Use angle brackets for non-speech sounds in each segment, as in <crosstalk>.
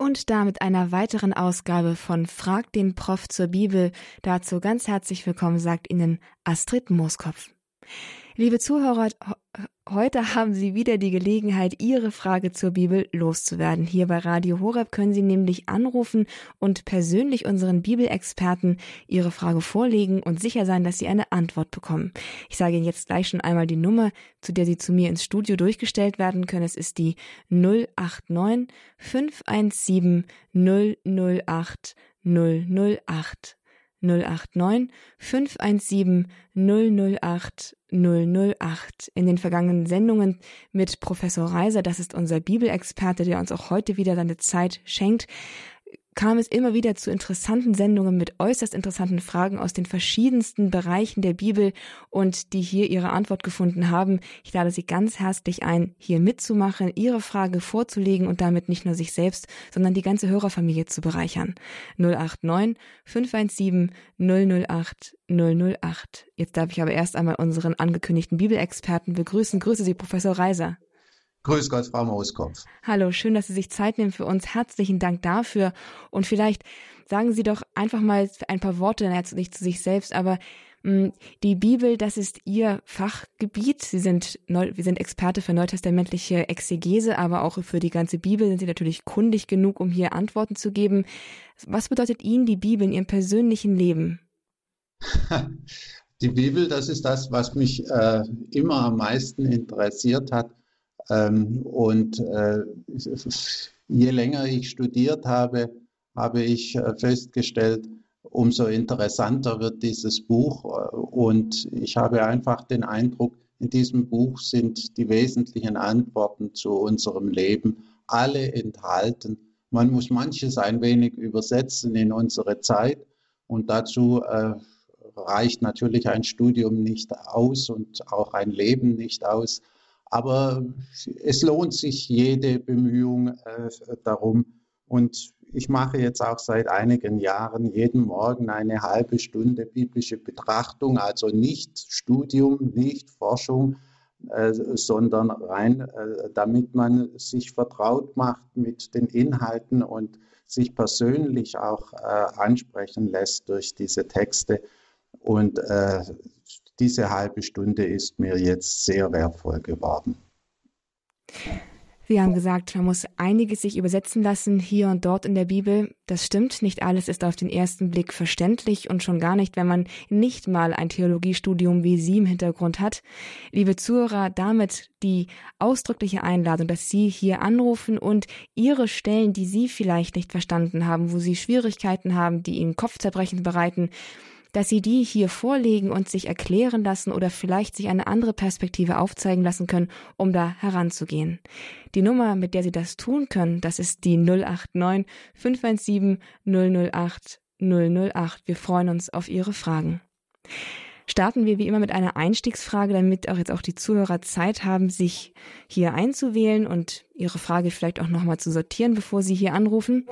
Und damit einer weiteren Ausgabe von Frag den Prof zur Bibel. Dazu ganz herzlich willkommen, sagt Ihnen Astrid Mooskopf. Liebe Zuhörer, heute haben Sie wieder die Gelegenheit, Ihre Frage zur Bibel loszuwerden. Hier bei Radio Horeb können Sie nämlich anrufen und persönlich unseren Bibelexperten Ihre Frage vorlegen und sicher sein, dass Sie eine Antwort bekommen. Ich sage Ihnen jetzt gleich schon einmal die Nummer, zu der Sie zu mir ins Studio durchgestellt werden können. Es ist die 089 517 008 008. 089 517 008 008. In den vergangenen Sendungen mit Professor Reiser, das ist unser Bibelexperte, der uns auch heute wieder seine Zeit schenkt, kam es immer wieder zu interessanten Sendungen mit äußerst interessanten Fragen aus den verschiedensten Bereichen der Bibel und die hier ihre Antwort gefunden haben. Ich lade Sie ganz herzlich ein, hier mitzumachen, Ihre Frage vorzulegen und damit nicht nur sich selbst, sondern die ganze Hörerfamilie zu bereichern. 089 517 008 008. Jetzt darf ich aber erst einmal unseren angekündigten Bibelexperten begrüßen. Grüße Sie, Professor Reiser. Grüß Gott, Frau Mauskopf. Hallo, schön, dass Sie sich Zeit nehmen für uns. Herzlichen Dank dafür. Und vielleicht sagen Sie doch einfach mal ein paar Worte, nicht zu sich selbst, aber mh, hm, die Bibel, das ist Ihr Fachgebiet. Sie sind, Neu wir sind Experte für neutestamentliche Exegese, aber auch für die ganze Bibel sind Sie natürlich kundig genug, um hier Antworten zu geben. Was bedeutet Ihnen die Bibel in Ihrem persönlichen Leben? <laughs> Die Bibel, das ist das, was mich äh, immer am meisten interessiert hat. Ähm, und äh, je länger ich studiert habe, habe ich äh, festgestellt, umso interessanter wird dieses Buch. Und ich habe einfach den Eindruck, in diesem Buch sind die wesentlichen Antworten zu unserem Leben alle enthalten. Man muss manches ein wenig übersetzen in unsere Zeit und dazu äh, reicht natürlich ein Studium nicht aus und auch ein Leben nicht aus. Aber es lohnt sich jede Bemühung äh, darum. Und ich mache jetzt auch seit einigen Jahren jeden Morgen eine halbe Stunde biblische Betrachtung, also nicht Studium, nicht Forschung, äh, sondern rein, äh, damit man sich vertraut macht mit den Inhalten und sich persönlich auch äh, ansprechen lässt durch diese Texte. Und äh, diese halbe Stunde ist mir jetzt sehr wertvoll geworden. Sie haben gesagt, man muss einiges sich übersetzen lassen hier und dort in der Bibel. Das stimmt, nicht alles ist auf den ersten Blick verständlich und schon gar nicht, wenn man nicht mal ein Theologiestudium wie Sie im Hintergrund hat. Liebe Zuhörer, damit die ausdrückliche Einladung, dass Sie hier anrufen und Ihre Stellen, die Sie vielleicht nicht verstanden haben, wo Sie Schwierigkeiten haben, die Ihnen Kopfzerbrechen bereiten, dass sie die hier vorlegen und sich erklären lassen oder vielleicht sich eine andere Perspektive aufzeigen lassen können, um da heranzugehen. Die Nummer, mit der Sie das tun können, das ist die 089 517 008 008. Wir freuen uns auf Ihre Fragen. Starten wir wie immer mit einer Einstiegsfrage, damit auch jetzt auch die Zuhörer Zeit haben, sich hier einzuwählen und ihre Frage vielleicht auch nochmal zu sortieren, bevor sie hier anrufen.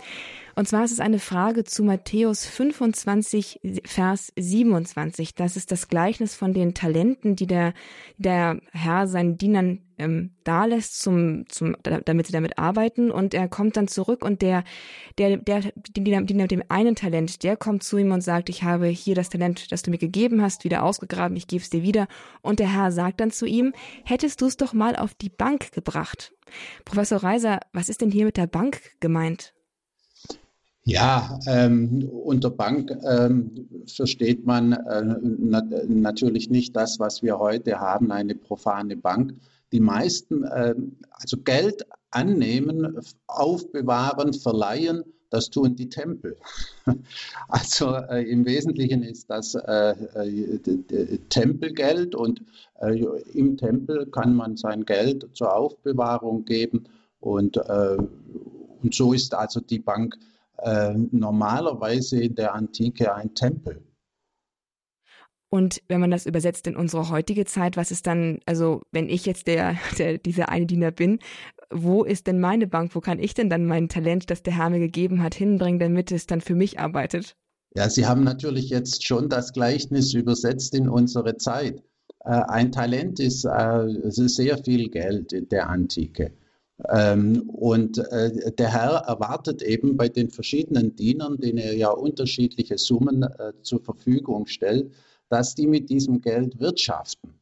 Und zwar ist es eine Frage zu Matthäus 25, Vers 27. Das ist das Gleichnis von den Talenten, die der, der Herr seinen Dienern ähm, dalässt, zum, zum, damit sie damit arbeiten. Und er kommt dann zurück und der, der, der, Diener mit dem einen Talent, der kommt zu ihm und sagt, ich habe hier das Talent, das du mir gegeben hast, wieder ausgegraben, ich gebe es dir wieder. Und der Herr sagt dann zu ihm, hättest du es doch mal auf die Bank gebracht. Professor Reiser, was ist denn hier mit der Bank gemeint? Ja, ähm, unter Bank ähm, versteht man äh, nat natürlich nicht das, was wir heute haben, eine profane Bank. Die meisten, äh, also Geld annehmen, aufbewahren, verleihen, das tun die Tempel. <laughs> Also äh, im Wesentlichen ist das äh, äh Tempelgeld und äh, im Tempel kann man sein Geld zur Aufbewahrung geben und, äh, und so ist also die Bank normalerweise in der Antike ein Tempel. Und wenn man das übersetzt in unsere heutige Zeit, was ist dann, also wenn ich jetzt der, <laughs> der dieser eine Diener bin, wo ist denn meine Bank? Wo kann ich denn dann mein Talent, das der Herr mir gegeben hat, hinbringen, damit es dann für mich arbeitet? Ja, Sie haben natürlich jetzt schon das Gleichnis übersetzt in unsere Zeit. Äh, ein Talent ist, äh, ist sehr viel Geld in der Antike. Ähm, und äh, der Herr erwartet eben bei den verschiedenen Dienern, denen er ja unterschiedliche Summen äh, zur Verfügung stellt, dass die mit diesem Geld wirtschaften.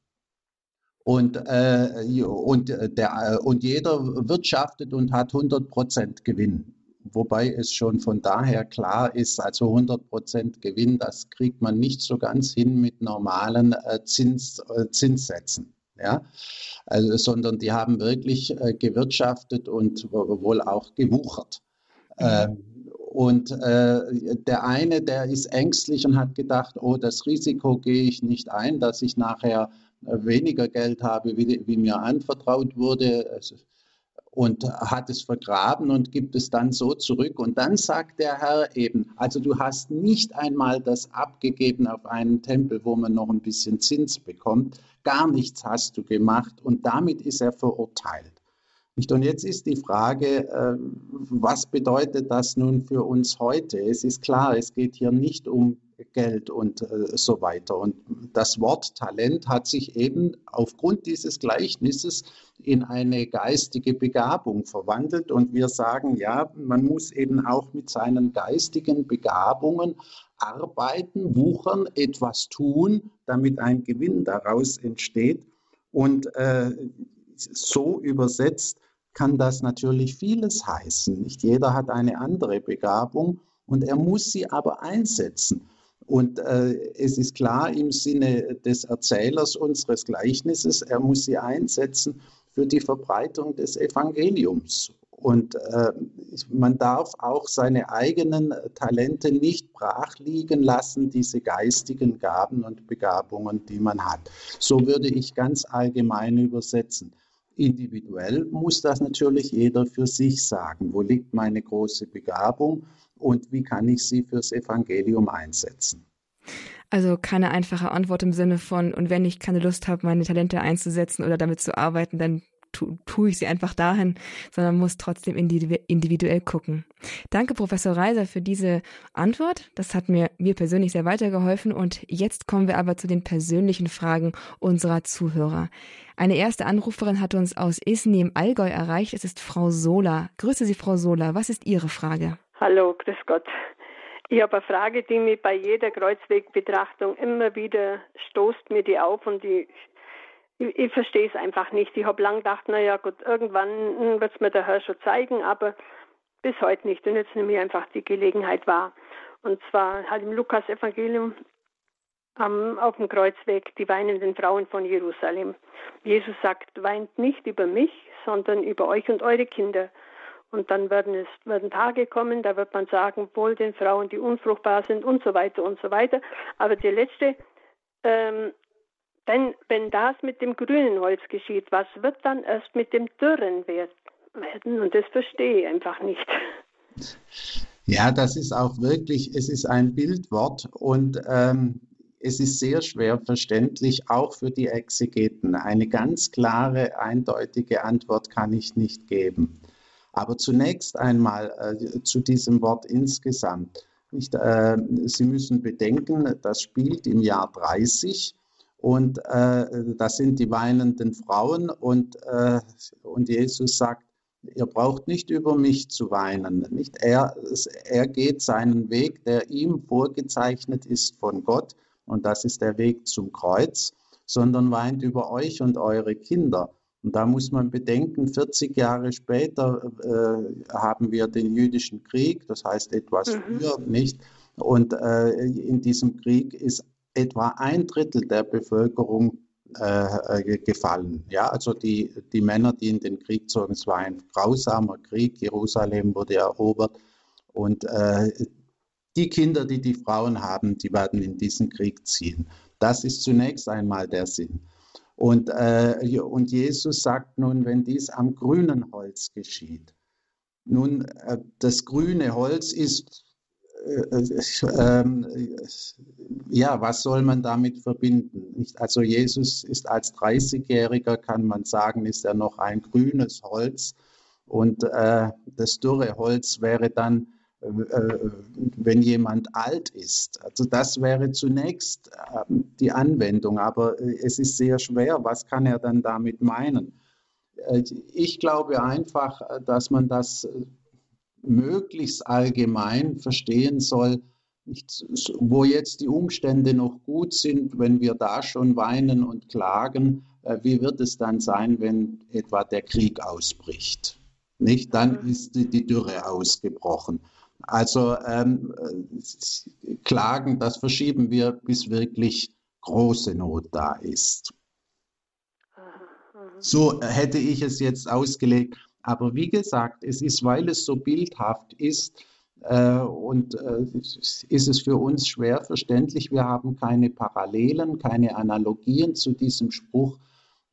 Und, äh, und, der, und jeder wirtschaftet und hat 100 Prozent Gewinn. Wobei es schon von daher klar ist, also 100 Prozent Gewinn, das kriegt man nicht so ganz hin mit normalen Zins, Zinssätzen ja, also, sondern die haben wirklich äh, gewirtschaftet und wohl auch gewuchert. Mhm. Ähm, und äh, der eine, der ist ängstlich und hat gedacht, oh, das Risiko gehe ich nicht ein, dass ich nachher äh, weniger Geld habe, wie, wie mir anvertraut wurde. Und hat es vergraben und gibt es dann so zurück. Und dann sagt der Herr eben, also du hast nicht einmal das abgegeben auf einen Tempel, wo man noch ein bisschen Zins bekommt, gar nichts hast du gemacht und damit ist er verurteilt. Und jetzt ist die Frage, äh, was bedeutet das nun für uns heute? Es ist klar, es geht hier nicht um Geld und äh, so weiter. Und das Wort Talent hat sich eben aufgrund dieses Gleichnisses in eine geistige Begabung verwandelt. Und wir sagen, ja, man muss eben auch mit seinen geistigen Begabungen arbeiten, wuchern, etwas tun, damit ein Gewinn daraus entsteht. Und äh, so übersetzt kann das natürlich vieles heißen. Nicht jeder hat eine andere Begabung und er muss sie aber einsetzen. Und äh, es ist klar im Sinne des Erzählers unseres Gleichnisses, er muss sie einsetzen für die Verbreitung des Evangeliums. Und äh, man darf auch seine eigenen Talente nicht brach liegen lassen, diese geistigen Gaben und Begabungen, die man hat. So würde ich ganz allgemein übersetzen. Individuell muss das natürlich jeder für sich sagen. Wo liegt meine große Begabung und wie kann ich sie fürs Evangelium einsetzen? Also keine einfache Antwort im Sinne von, und wenn ich keine Lust habe, meine Talente einzusetzen oder damit zu arbeiten, dann tu, tue ich sie einfach dahin, sondern muss trotzdem individuell gucken. Danke, Professor Reiser, für diese Antwort. Das hat mir, mir persönlich sehr weitergeholfen. Und jetzt kommen wir aber zu den persönlichen Fragen unserer Zuhörer. Eine erste Anruferin hat uns aus Isny im Allgäu erreicht. Es ist Frau Sola. Grüße Sie, Frau Sola. Was ist Ihre Frage? Hallo, grüß Gott. Ich habe eine Frage, die mich bei jeder Kreuzwegbetrachtung immer wieder stoßt mir die auf und die ich, ich verstehe es einfach nicht. Ich habe lang gedacht, naja gut, irgendwann wird es mir der Herr schon zeigen, aber bis heute nicht. Und jetzt nehme ich einfach die Gelegenheit wahr. Und zwar halt im Lukas-Evangelium ähm, auf dem Kreuzweg die weinenden Frauen von Jerusalem. Jesus sagt, weint nicht über mich, sondern über euch und eure Kinder. Und dann werden es werden Tage kommen, da wird man sagen, wohl den Frauen, die unfruchtbar sind und so weiter und so weiter. Aber die letzte ähm, denn wenn das mit dem grünen Holz geschieht, was wird dann erst mit dem dürren werden? Und das verstehe ich einfach nicht. Ja, das ist auch wirklich, es ist ein Bildwort und ähm, es ist sehr schwer verständlich, auch für die Exegeten. Eine ganz klare, eindeutige Antwort kann ich nicht geben. Aber zunächst einmal äh, zu diesem Wort insgesamt. Nicht, äh, Sie müssen bedenken, das spielt im Jahr 30 und äh, das sind die weinenden Frauen. Und, äh, und Jesus sagt, ihr braucht nicht über mich zu weinen. Nicht er, er geht seinen Weg, der ihm vorgezeichnet ist von Gott. Und das ist der Weg zum Kreuz, sondern weint über euch und eure Kinder. Und da muss man bedenken, 40 Jahre später äh, haben wir den jüdischen Krieg, das heißt etwas mhm. früher, nicht? Und äh, in diesem Krieg ist etwa ein Drittel der Bevölkerung äh, äh, gefallen. Ja, also die, die Männer, die in den Krieg zogen, es war ein grausamer Krieg, Jerusalem wurde erobert und äh, die Kinder, die die Frauen haben, die werden in diesen Krieg ziehen. Das ist zunächst einmal der Sinn. Und, äh, und Jesus sagt nun, wenn dies am grünen Holz geschieht, nun, äh, das grüne Holz ist ja, was soll man damit verbinden? Also Jesus ist als 30-Jähriger, kann man sagen, ist er noch ein grünes Holz und äh, das dürre Holz wäre dann, äh, wenn jemand alt ist. Also das wäre zunächst äh, die Anwendung, aber es ist sehr schwer. Was kann er dann damit meinen? Äh, ich glaube einfach, dass man das möglichst allgemein verstehen soll, wo jetzt die Umstände noch gut sind, wenn wir da schon weinen und klagen, äh, wie wird es dann sein, wenn etwa der Krieg ausbricht? Nicht? Dann mhm. ist die, Dürre ausgebrochen. Also ähm, Klagen, das verschieben wir, bis wirklich große Not da ist. So hätte ich es jetzt ausgelegt. Aber wie gesagt, es ist, weil es so bildhaft ist, äh, und äh, ist es für uns schwer verständlich. Wir haben keine Parallelen, keine Analogien zu diesem Spruch.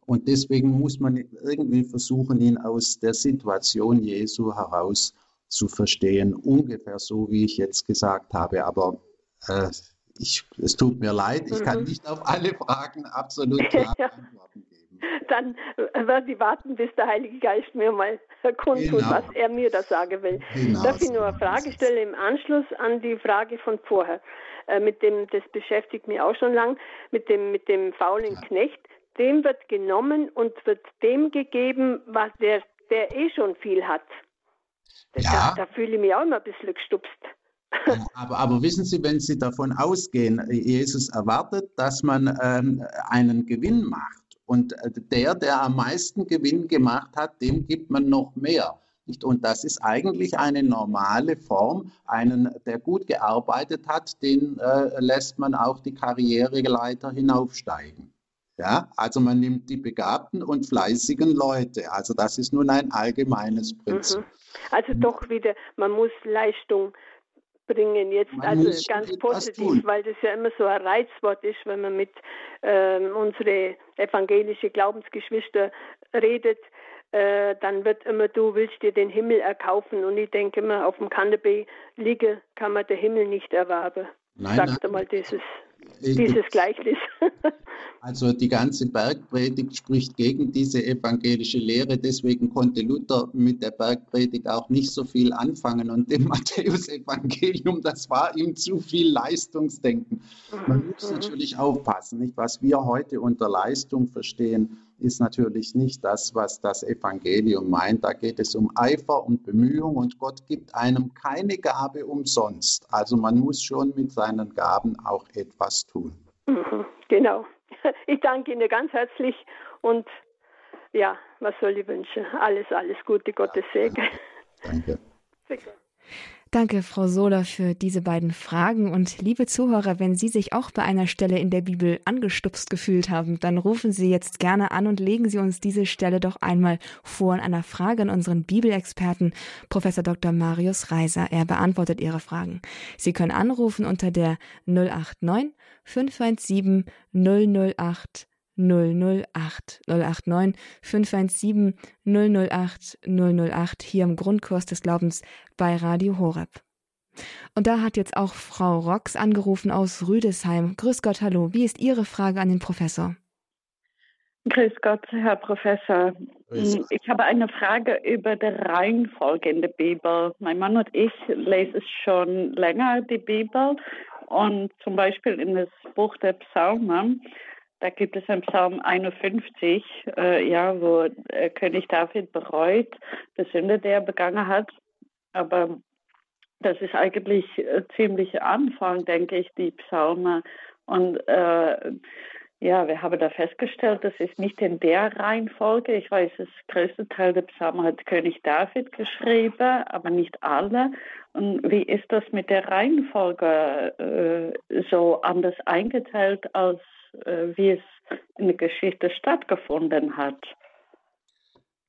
Und deswegen muss man irgendwie versuchen, ihn aus der Situation Jesu heraus zu verstehen. Ungefähr so, wie ich jetzt gesagt habe. Aber äh, ich, es tut mir leid, ich kann nicht auf alle Fragen absolut klar <laughs> antworten dann werde ich warten, bis der Heilige Geist mir mal kundtut, genau. was er mir da sagen will. Genau. Darf ich nur eine Frage stellen im Anschluss an die Frage von vorher? Äh, mit dem, das beschäftigt mich auch schon lang, mit dem, mit dem faulen ja. Knecht. Dem wird genommen und wird dem gegeben, was der, der eh schon viel hat. Das, ja. Da, da fühle ich mich auch immer ein bisschen gestupst. Aber, aber, wissen Sie, wenn Sie davon ausgehen, Jesus erwartet, dass man ähm, einen Gewinn macht, und äh, der, der am meisten Gewinn gemacht hat, dem gibt man noch mehr. Und das ist eigentlich eine normale Form. Einen, der gut gearbeitet hat, den äh, lässt man auch die Karriereleiter hinaufsteigen. Ja, also man nimmt die begabten und fleißigen Leute. Also das ist nun ein allgemeines Prinzip. Mhm. Also doch wieder, man muss Leistung bringen jetzt, man also ganz positiv, weil das ja immer so ein Reizwort ist, wenn man mit ähm, unsere evangelische Glaubensgeschwister redet, äh, dann wird immer, du willst dir den Himmel erkaufen und ich denke immer, auf dem Kanapee liegen kann man den Himmel nicht erwerben. Nein, Sagt nein. mal dieses dieses Gleichnis. <laughs> Also die ganze Bergpredigt spricht gegen diese evangelische Lehre. Deswegen konnte Luther mit der Bergpredigt auch nicht so viel anfangen. Und dem <laughs> Matthäusevangelium, das war ihm zu viel Leistungsdenken. Man muss mhm. natürlich aufpassen, nicht? was wir heute unter Leistung verstehen ist natürlich nicht das, was das Evangelium meint. Da geht es um Eifer und Bemühung und Gott gibt einem keine Gabe umsonst. Also man muss schon mit seinen Gaben auch etwas tun. Mhm, genau. <laughs> Ich danke Ihnen ganz herzlich und ja, was soll ich wünschen? Alles, alles Gute, Gottes Segen. Danke. danke. Danke, Frau Sohler, für diese beiden Fragen. Und liebe Zuhörer, wenn Sie sich auch bei einer Stelle in der Bibel angestupst gefühlt haben, dann rufen Sie jetzt gerne an und legen Sie uns diese Stelle doch einmal vor in einer Frage an unseren Bibelexperten, Professor Dr. Marius Reiser. Er beantwortet Ihre Fragen. Sie können anrufen unter der 089 517 008 008 089 517 008 008 hier im Grundkurs des Glaubens bei Radio Horeb. Und da hat jetzt auch Frau Rox angerufen aus Rüdesheim. Grüß Gott, hallo. Wie ist Ihre Frage an den Professor? Grüß Gott, Herr Professor. Ich habe eine Frage über die Reihenfolge in der Bibel. Mein Mann und ich lesen schon länger die Bibel und zum Beispiel in das Buch der Psalmen da gibt es im Psalm 51, äh, ja, wo äh, König David bereut die Sünde, die er begangen hat. Aber das ist eigentlich äh, ziemlich Anfang, denke ich, die Psalme. Und äh, ja, wir haben da festgestellt, das ist nicht in der Reihenfolge. Ich weiß, das größte Teil der Psalmen hat König David geschrieben, aber nicht alle. Und wie ist das mit der Reihenfolge äh, so anders eingeteilt als äh, wie es in der Geschichte stattgefunden hat.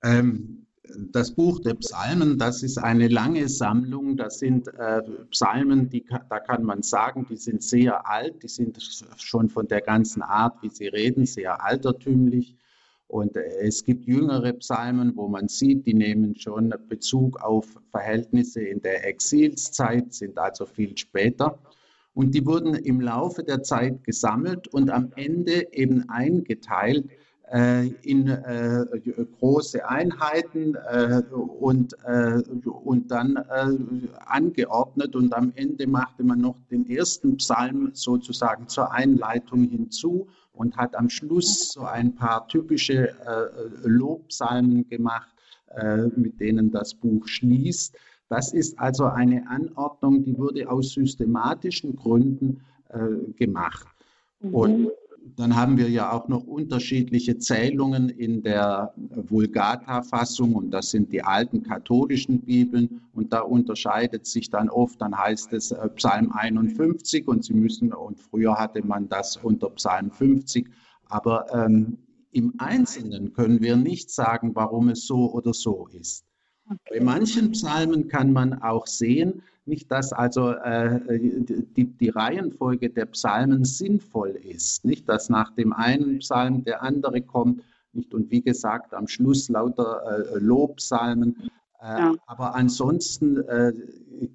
Ähm, das Buch der Psalmen, das ist eine lange Sammlung. Das sind äh, Psalmen, die, da kann man sagen, die sind sehr alt, die sind schon von der ganzen Art, wie sie reden, sehr altertümlich. Und äh, es gibt jüngere Psalmen, wo man sieht, die nehmen schon Bezug auf Verhältnisse in der Exilszeit, sind also viel später. Und die wurden im Laufe der Zeit gesammelt und am Ende eben eingeteilt äh, in äh, große Einheiten äh, und, äh, und dann äh, angeordnet. Und am Ende machte man noch den ersten Psalm sozusagen zur Einleitung hinzu und hat am Schluss so ein paar typische äh, Lobpsalmen gemacht, mit denen das Buch schließt. Das ist also eine Anordnung, die wurde aus systematischen Gründen äh, gemacht. Mhm. Und dann haben wir ja auch noch unterschiedliche Zählungen in der Vulgata-Fassung und das sind die alten katholischen Bibeln und da unterscheidet sich dann oft, dann heißt es äh, Psalm 51 und Sie müssen, und früher hatte man das unter Psalm 50, aber ähm, im Einzelnen können wir nicht sagen, warum es so oder so ist. Bei manchen Psalmen kann man auch sehen, nicht, dass also äh, die, die Reihenfolge der Psalmen sinnvoll ist, nicht, dass nach dem einen Psalm der andere kommt, nicht, und wie gesagt, am Schluss lauter äh, Lobpsalmen. Äh, ja. Aber ansonsten äh,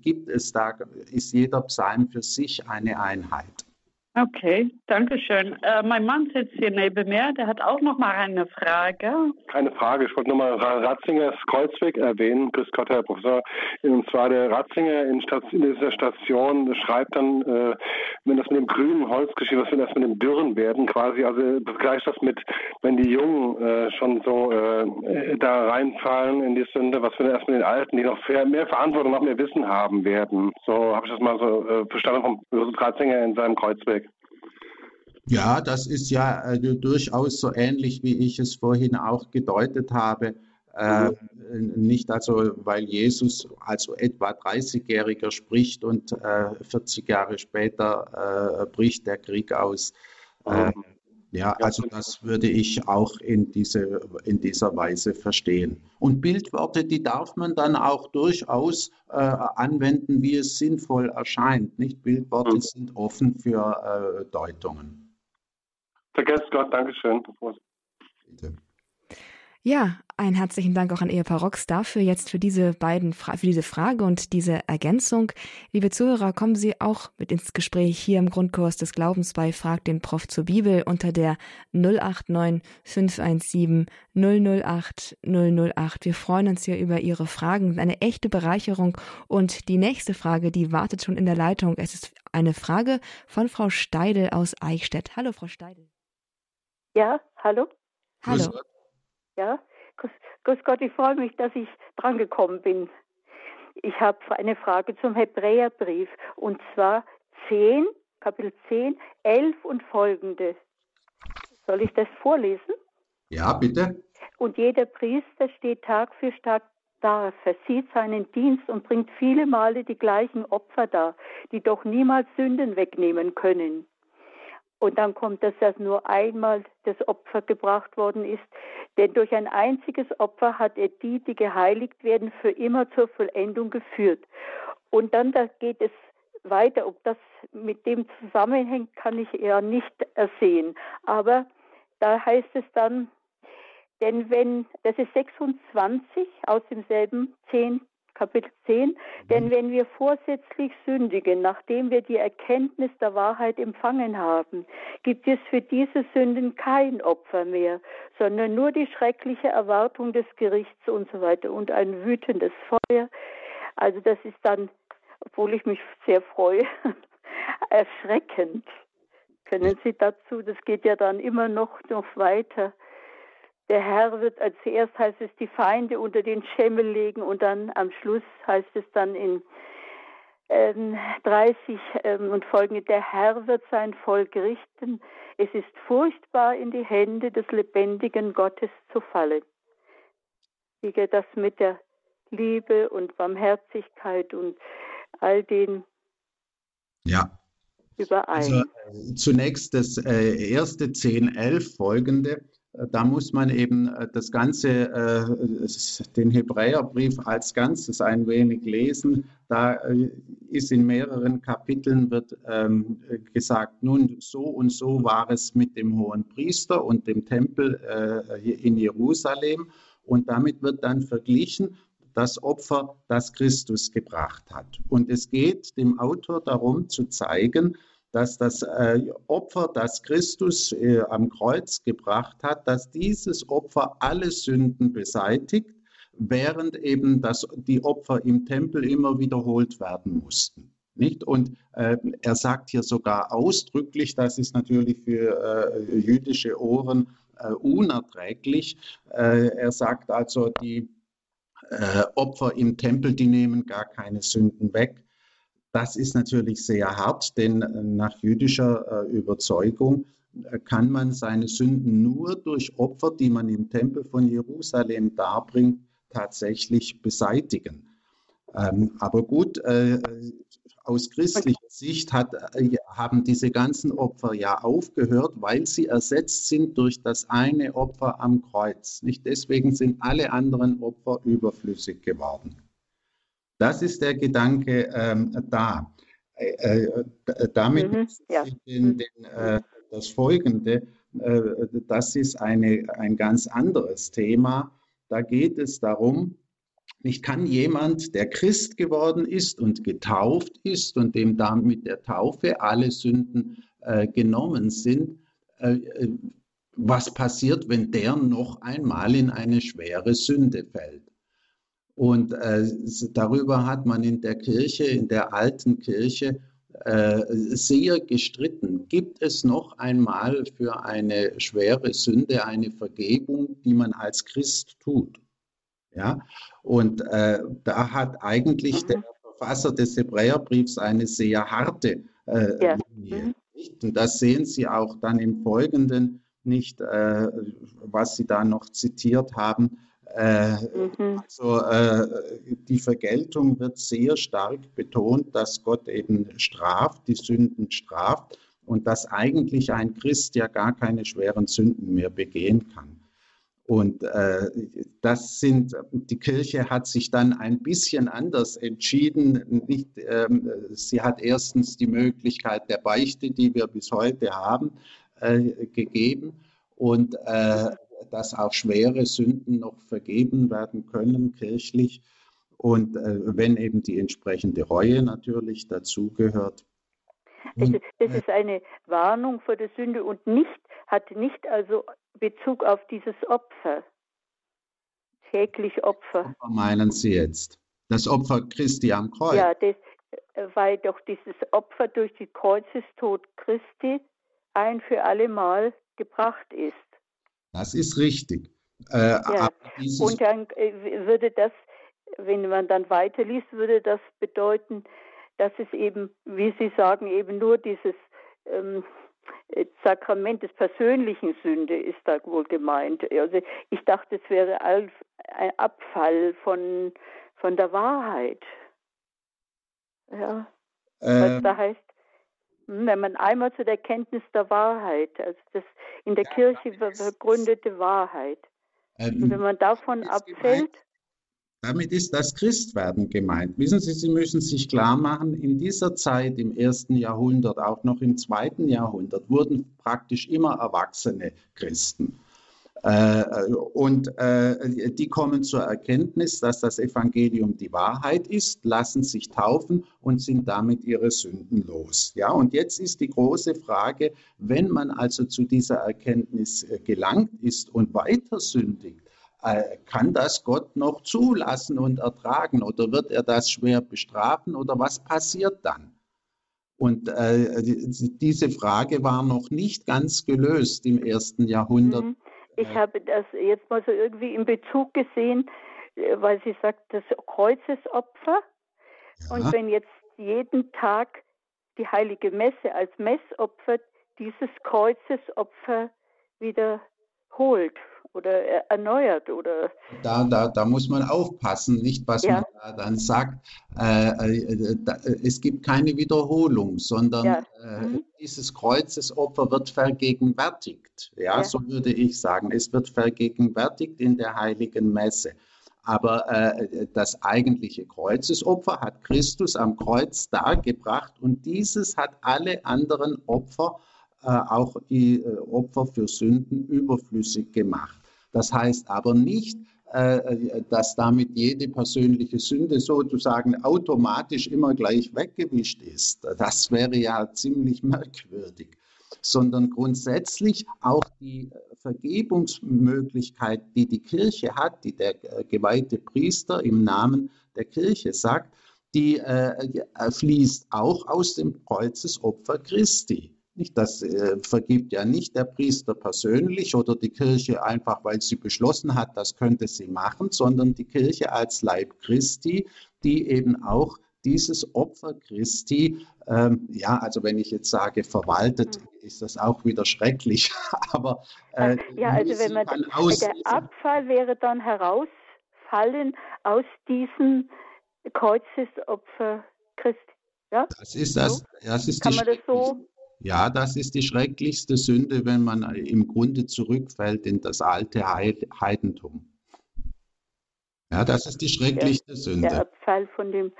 gibt es da, ist jeder Psalm für sich eine Einheit. Okay, danke schön. Äh, mein Mann sitzt hier neben mir, der hat auch noch mal eine Frage. Keine Frage, ich wollte nur mal Ratzingers Kreuzweg erwähnen. Grüß Gott, Herr Professor. Und zwar der Ratzinger in, in dieser Station schreibt dann, äh, wenn das mit dem grünen Holz geschieht, was wenn das mit dem Dürren werden, quasi, also begleicht das mit, wenn die Jungen äh, schon so äh, da reinfallen in die Sünde, was wenn erst mit den Alten, die noch mehr Verantwortung, noch mehr Wissen haben werden. So habe ich das mal so äh, verstanden vom Ratzinger in seinem Kreuzweg. Ja, das ist ja äh, durchaus so ähnlich, wie ich es vorhin auch gedeutet habe. Äh, nicht also, weil Jesus also etwa 30-Jähriger spricht und äh, 40 Jahre später äh, bricht der Krieg aus. Äh, ja, also das würde ich auch in, diese, in dieser Weise verstehen. Und Bildworte, die darf man dann auch durchaus äh, anwenden, wie es sinnvoll erscheint. Nicht Bildworte mhm. sind offen für äh, Deutungen. Vergesst Gott, Dankeschön. Bitte. Ja, einen herzlichen Dank auch an Ehepaar Rox dafür jetzt für diese beiden, für diese Frage und diese Ergänzung. Liebe Zuhörer, kommen Sie auch mit ins Gespräch hier im Grundkurs des Glaubens bei Frag den Prof zur Bibel unter der 089 517 008 008. Wir freuen uns hier über Ihre Fragen. Eine echte Bereicherung. Und die nächste Frage, die wartet schon in der Leitung. Es ist eine Frage von Frau Steidel aus Eichstätt. Hallo, Frau Steidel. Ja, hallo? Hallo. Ja, grüß, grüß Gott, ich freue mich, dass ich drangekommen bin. Ich habe eine Frage zum Hebräerbrief und zwar 10, Kapitel 10, 11 und folgende. Soll ich das vorlesen? Ja, bitte. Und jeder Priester steht Tag für Tag da, versieht seinen Dienst und bringt viele Male die gleichen Opfer dar, die doch niemals Sünden wegnehmen können. Und dann kommt das, dass nur einmal das Opfer gebracht worden ist. Denn durch ein einziges Opfer hat er die, die geheiligt werden, für immer zur Vollendung geführt. Und dann da geht es weiter. Ob das mit dem zusammenhängt, kann ich eher nicht ersehen. Aber da heißt es dann, denn wenn, das ist 26 aus demselben 10 Kapitel 10. Denn mhm. wenn wir vorsätzlich sündigen, nachdem wir die Erkenntnis der Wahrheit empfangen haben, gibt es für diese Sünden kein Opfer mehr, sondern nur die schreckliche Erwartung des Gerichts und so weiter und ein wütendes Feuer. Also das ist dann, obwohl ich mich sehr freue, <laughs> erschreckend. Können Sie dazu, das geht ja dann immer noch, noch weiter. Der Herr wird als zuerst heißt es die Feinde unter den Schemmel legen und dann am Schluss heißt es dann in ähm, 30 ähm, und folgende, der Herr wird sein Volk richten. Es ist furchtbar in die Hände des lebendigen Gottes zu fallen. Wie geht das mit der Liebe und Barmherzigkeit und all den ja. überein? Also, äh, zunächst das äh, erste 10, 11 folgende da muss man eben äh, das Ganze, äh, den Hebräerbrief als Ganzes ein wenig lesen. Da äh, ist in mehreren Kapiteln wird ähm, gesagt, nun so und so war es mit dem hohen Priester und dem Tempel in Jerusalem. Und damit wird dann verglichen, das Opfer, das Christus gebracht hat. Und es geht dem Autor darum zu zeigen, dass das äh, Opfer, das Christus äh, am Kreuz gebracht hat, dass dieses Opfer alle Sünden beseitigt, während eben das, die Opfer im Tempel immer wiederholt werden mussten. Nicht? Und äh, er sagt hier sogar ausdrücklich, das ist natürlich für äh, jüdische Ohren äh, unerträglich. Äh, er sagt also, die Opfer im Tempel, die nehmen gar keine Sünden weg. Das ist natürlich sehr hart, denn äh, nach jüdischer Überzeugung kann man seine Sünden nur durch Opfer, die man im Tempel von Jerusalem darbringt, tatsächlich beseitigen. Ähm, aber gut, äh, aus christlicher Sicht hat, äh, haben diese ganzen Opfer ja aufgehört, weil sie ersetzt sind durch das eine Opfer am Kreuz. Nicht deswegen sind alle anderen Opfer überflüssig geworden. Das ist der Gedanke ähm, da. Äh, äh damit mhm, ja. den, den, äh, das Folgende, äh, das ist eine, ein ganz anderes Thema. Da geht es darum, nicht kann jemand, der Christ geworden ist und getauft ist und dem damit mit der Taufe alle Sünden äh, genommen sind, äh, was passiert, wenn der noch einmal in eine schwere Sünde fällt? Und äh, darüber hat man in der Kirche, in der alten Kirche, äh, sehr gestritten. Gibt es noch einmal für eine schwere Sünde eine Vergebung, die man als Christ tut? Ja, und äh, da hat eigentlich mhm. der Verfasser des Hebräerbriefs eine sehr harte äh, ja. Linie. Mhm. Und das sehen Sie auch dann im Folgenden nicht, äh, was Sie da noch zitiert haben. Mhm. Also äh, die Vergeltung wird sehr stark betont, dass Gott eben straft, die Sünden straft und dass eigentlich ein Christ ja gar keine schweren Sünden mehr begehen kann. Und äh, das sind, die Kirche hat sich dann ein bisschen anders entschieden. Nicht, ähm, sie hat erstens die Möglichkeit der Beichte, die wir bis heute haben, äh, gegeben und äh, dass auch schwere Sünden noch vergeben werden können kirchlich. Und äh, wenn eben die entsprechende Reue natürlich dazugehört. Das ist, das ist eine Warnung vor der Sünde und nicht, hat nicht also Bezug auf dieses Opfer. Täglich Opfer. Was meinen Sie jetzt? Das Opfer Christi am Kreuz? Ja, das, äh, weil doch dieses Opfer durch den Kreuzestod Christi ein für alle Mal gebracht ist. Das ist richtig. Äh, ja. Und dann äh, würde das, wenn man dann weiterliest, würde das bedeuten, dass es eben, wie Sie sagen, eben nur dieses ähm, äh, Sakrament des persönlichen Sünde ist da wohl gemeint. Also ich dachte, es wäre ein Abfall von, von der Wahrheit. Ja. Ähm, was da heißt, wenn man einmal zu der Kenntnis der Wahrheit, also das in der ja, Kirche begründete Wahrheit. Ähm, Und wenn man davon abfällt, damit ist das Christwerden gemeint. Wissen Sie, Sie müssen sich klar machen, in dieser Zeit im ersten Jahrhundert, auch noch im zweiten Jahrhundert, wurden praktisch immer erwachsene Christen. Äh, und äh, die kommen zur Erkenntnis, dass das Evangelium die Wahrheit ist, lassen sich taufen und sind damit ihre Sünden los. Ja, und jetzt ist die große Frage, wenn man also zu dieser Erkenntnis äh, gelangt ist und weiter sündigt, kann das Gott noch zulassen und ertragen oder wird er das schwer bestrafen oder was passiert dann? Und äh, diese Frage war noch nicht ganz gelöst im ersten Jahrhundert. Mhm. Ich habe das jetzt mal so irgendwie in Bezug gesehen, äh, weil sie sagt, das Kreuzesopfer. Ja. Und wenn jetzt jeden Tag die heilige Messe als Messopfer dieses Kreuzesopfer wiederholt oder erneuert oder da, da, da muss man aufpassen, nicht was ja. man da dann sagt. Äh, äh, da, es gibt keine Wiederholung, sondern ja. äh, mhm. dieses Kreuzesopfer wird vergegenwärtigt. Ja, ja, so würde ich sagen. Es wird vergegenwärtigt in der heiligen Messe. Aber äh, das eigentliche Kreuzesopfer hat Christus am Kreuz dargebracht und dieses hat alle anderen Opfer äh, auch die äh, Opfer für Sünden überflüssig gemacht. Das heißt aber nicht, äh, dass damit jede persönliche Sünde sozusagen automatisch immer gleich weggewischt ist. Das wäre ja ziemlich merkwürdig, sondern grundsätzlich auch die Vergebungsmöglichkeit, die die Kirche hat, die der geweihte Priester im Namen der Kirche sagt, die äh, äh, fließt auch aus dem Kreuzesopfer Christi. Nicht, das äh, vergibt ja nicht der Priester persönlich oder die Kirche einfach, weil sie beschlossen hat, das könnte sie machen, sondern die Kirche als Leib Christi, die eben auch dieses Opfer Christi, ähm, ja, also wenn ich jetzt sage verwaltet, mhm. ist das auch wieder schrecklich. <laughs> Aber äh, ja, also wenn man der Abfall wäre dann herausfallen aus diesem Kreuzesopfer Christi. Ja? Das ist das. das ist Kann man das so? Ja, das ist die schrecklichste Sünde, wenn man im Grunde zurückfällt in das alte Heidentum. Ja, das ist die schrecklichste der, Sünde. Der Abfall von dem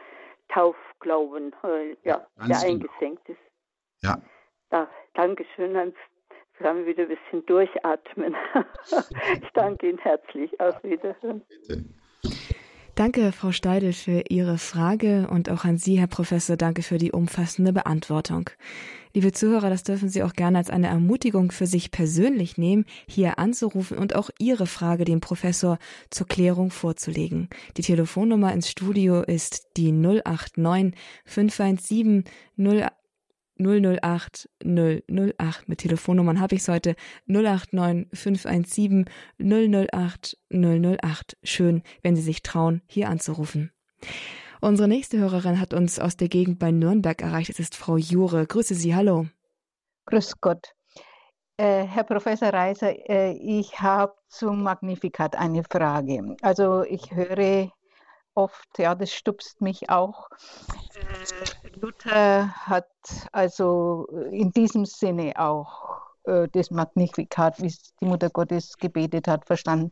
Taufglauben, äh, ja, ja der genau. eingesenkt ist. Ja. Da, Dankeschön, dann können wir wieder ein bisschen durchatmen. <laughs> ich danke Ihnen herzlich. Auf Wiederhören. Bitte. Danke, Frau Steidel, für Ihre Frage und auch an Sie, Herr Professor, danke für die umfassende Beantwortung. Liebe Zuhörer, das dürfen Sie auch gerne als eine Ermutigung für sich persönlich nehmen, hier anzurufen und auch Ihre Frage dem Professor zur Klärung vorzulegen. Die Telefonnummer ins Studio ist die 089 517 0 008 008. Mit Telefonnummern habe ich es heute 089 517 008 008. Schön, wenn Sie sich trauen, hier anzurufen. Unsere nächste Hörerin hat uns aus der Gegend bei Nürnberg erreicht. Es ist Frau Jure. Grüße Sie, hallo. Grüß Gott. Äh, Herr Professor Reiser, äh, ich habe zum Magnificat eine Frage. Also ich höre oft, ja, das stupst mich auch. Äh, Luther hat also in diesem Sinne auch äh, das Magnificat, wie die Mutter Gottes gebetet hat, verstanden.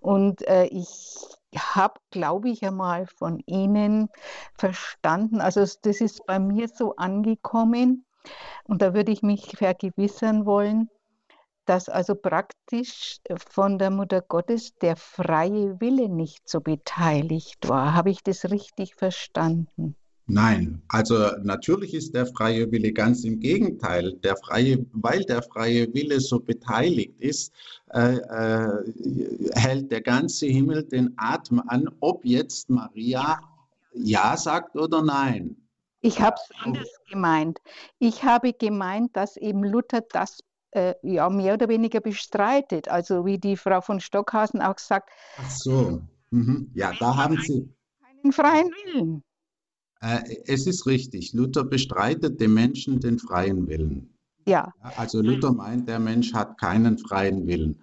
Und äh, ich habe, glaube ich, einmal von Ihnen verstanden, also das ist bei mir so angekommen und da würde ich mich vergewissern wollen, dass also praktisch von der Mutter Gottes der freie Wille nicht so beteiligt war. Habe ich das richtig verstanden? Nein, also natürlich ist der freie Wille ganz im Gegenteil. Der freie, weil der freie Wille so beteiligt ist, äh, äh, hält der ganze Himmel den Atem an, ob jetzt Maria Ja sagt oder Nein. Ich habe es anders gemeint. Ich habe gemeint, dass eben Luther das äh, ja mehr oder weniger bestreitet. Also wie die Frau von Stockhausen auch sagt. Ach so. Mhm. Ja, da haben Sie keinen freien Willen. Äh, es ist richtig. Luther bestreitet dem Menschen den freien Willen. Ja. Also Luther meint, der Mensch hat keinen freien Willen.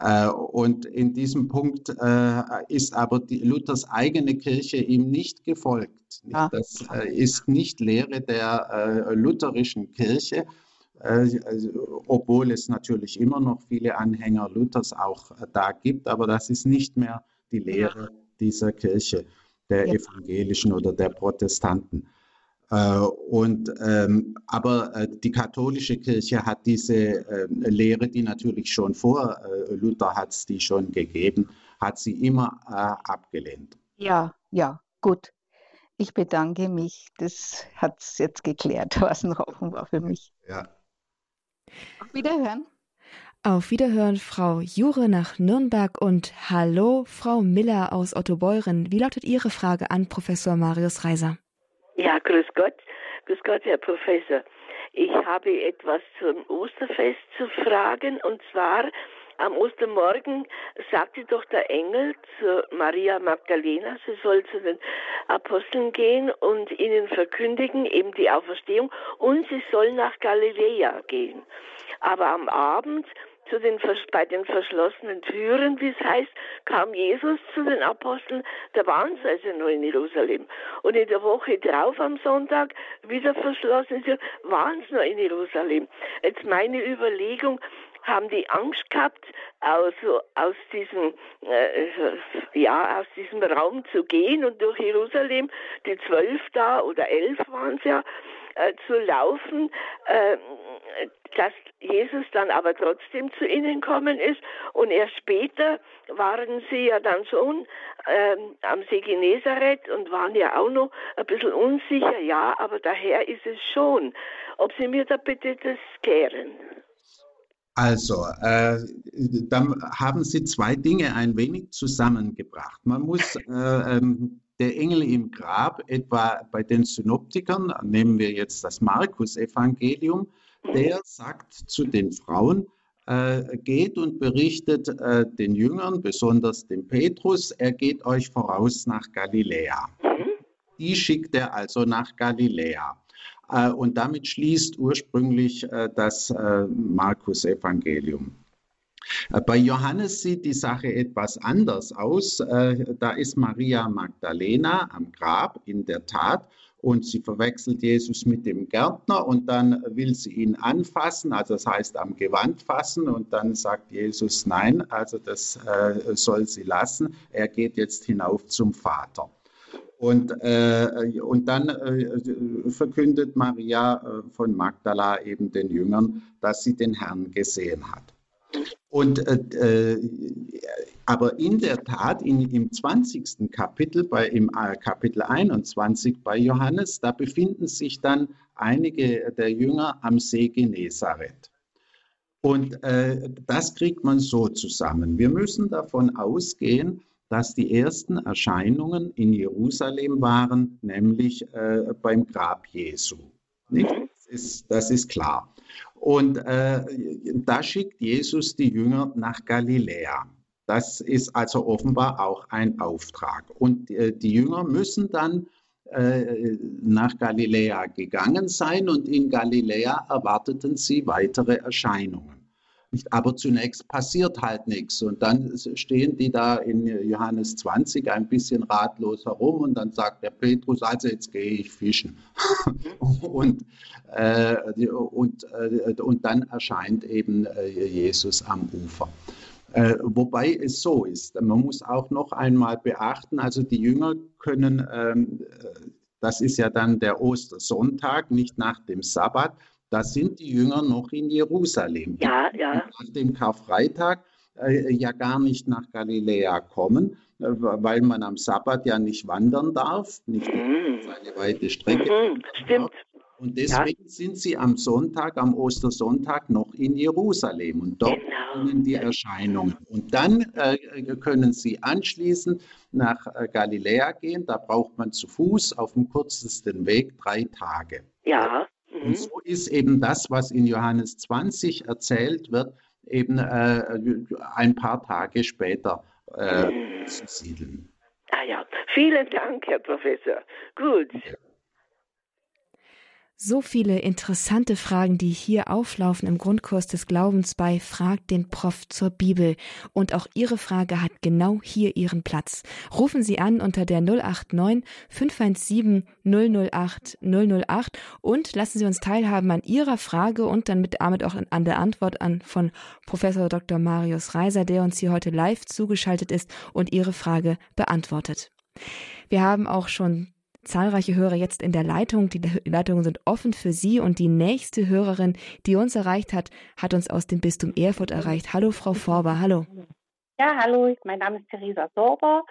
Äh, und in diesem Punkt äh, ist aber die, Luthers eigene Kirche ihm nicht gefolgt. Ja. Das ist nicht Lehre der lutherischen Kirche, obwohl es natürlich immer noch viele Anhänger Luthers auch da gibt, aber das ist nicht mehr die Lehre dieser Kirche der ja. Evangelischen oder der Protestanten. Äh, und, ähm, aber äh, die katholische Kirche hat diese äh, Lehre, die natürlich schon vor äh, Luther hat es die schon gegeben, hat sie immer äh, abgelehnt. Ja, ja, gut. Ich bedanke mich. Das hat es jetzt geklärt, <laughs> was noch offen war für mich. Ja. Auf Wiederhören. Auf Wiederhören, Frau Jure nach Nürnberg und Hallo, Frau Miller aus Ottobeuren. Wie lautet Ihre Frage an Professor Marius Reiser? Ja, grüß Gott. Grüß Gott, Herr Professor. Ich habe etwas zum Osterfest zu fragen und zwar am Ostermorgen sagte doch der Engel zu Maria Magdalena, sie soll zu den Aposteln gehen und ihnen verkündigen, eben die Auferstehung, und sie soll nach Galiläa gehen. Aber am Abend zu den, bei den verschlossenen Türen, wie es heißt, kam Jesus zu den Aposteln, da waren sie also noch in Jerusalem. Und in der Woche drauf am Sonntag, wieder verschlossene Türen, waren sie noch in Jerusalem. Jetzt meine Überlegung, haben die Angst gehabt, also aus diesem, äh, ja, aus diesem Raum zu gehen und durch Jerusalem, die zwölf da oder elf waren es ja, äh, zu laufen, äh, dass Jesus dann aber trotzdem zu ihnen kommen ist und erst später waren sie ja dann schon äh, am See Genezareth und waren ja auch noch ein bisschen unsicher, ja, aber daher ist es schon. Ob Sie mir da bitte das klären. Also, äh, dann haben Sie zwei Dinge ein wenig zusammengebracht. Man muss äh, ähm, der Engel im Grab, etwa bei den Synoptikern, nehmen wir jetzt das Markus-Evangelium, der sagt zu den Frauen, äh, geht und berichtet äh, den Jüngern, besonders dem Petrus, er geht euch voraus nach Galiläa. Die schickt er also nach Galiläa. Äh, und damit schließt ursprünglich äh, das äh, Markus-Evangelium. Bei Johannes sieht die Sache etwas anders aus. Da ist Maria Magdalena am Grab in der Tat und sie verwechselt Jesus mit dem Gärtner und dann will sie ihn anfassen, also das heißt am Gewand fassen und dann sagt Jesus nein, also das soll sie lassen. Er geht jetzt hinauf zum Vater. Und, äh, und dann äh, verkündet Maria äh, von Magdala eben den Jüngern, dass sie den Herrn gesehen hat. Und, äh, äh, aber in der Tat, in, im 20. Kapitel, bei, im äh, Kapitel 21 bei Johannes, da befinden sich dann einige der Jünger am See Genezareth. Und das kriegt man so zusammen. Wir müssen davon ausgehen, dass die ersten Erscheinungen in Jerusalem waren, nämlich äh, beim Grab Jesu. Nicht? Das, ist, das ist klar. Und äh, da schickt Jesus die Jünger nach Galiläa. Das ist also offenbar auch ein Auftrag. Und äh, die Jünger müssen dann äh, nach Galiläa gegangen sein und in Galiläa erwarteten sie weitere Erscheinungen. Aber zunächst passiert halt nichts. Und dann stehen die da in Johannes 20 ein bisschen ratlos herum und dann sagt der Petrus, also jetzt gehe ich fischen. <laughs> und, äh, und, äh, und dann erscheint eben äh, Jesus am Ufer. Äh, wobei es so ist, man muss auch noch einmal beachten, also die Jünger können, ähm, äh, das ist ja dann der Ostersonntag, nicht nach dem Sabbat, da sind die Jünger noch in Jerusalem. Ja, ja. Nach dem Karfreitag äh, ja gar nicht nach Galiläa kommen, äh, weil man am Sabbat ja nicht wandern darf, nicht mhm. eine weite Strecke. Mhm, stimmt. Und deswegen ja. sind sie am Sonntag, am Ostersonntag noch in Jerusalem und dort genau. die Erscheinungen. Und dann äh, können sie anschließend nach äh, Galiläa gehen. Da braucht man zu Fuß auf dem kürzesten Weg drei Tage. Ja. Und mhm. so ist eben das, was in Johannes 20 erzählt wird, eben äh, ein paar Tage später äh, mhm. zu siedeln. Ah ja, vielen Dank, Herr Professor. Gut. Ja. So viele interessante Fragen, die hier auflaufen im Grundkurs des Glaubens bei Frag den Prof zur Bibel. Und auch Ihre Frage hat genau hier ihren Platz. Rufen Sie an unter der 089 517 008 008 und lassen Sie uns teilhaben an Ihrer Frage und dann mit damit auch an der Antwort an von Professor Dr. Marius Reiser, der uns hier heute live zugeschaltet ist und Ihre Frage beantwortet. Wir haben auch schon zahlreiche Hörer jetzt in der Leitung. Die Leitungen sind offen für Sie und die nächste Hörerin, die uns erreicht hat, hat uns aus dem Bistum Erfurt erreicht. Hallo, Frau Forber, hallo. Ja, hallo, mein Name ist Theresa Sorber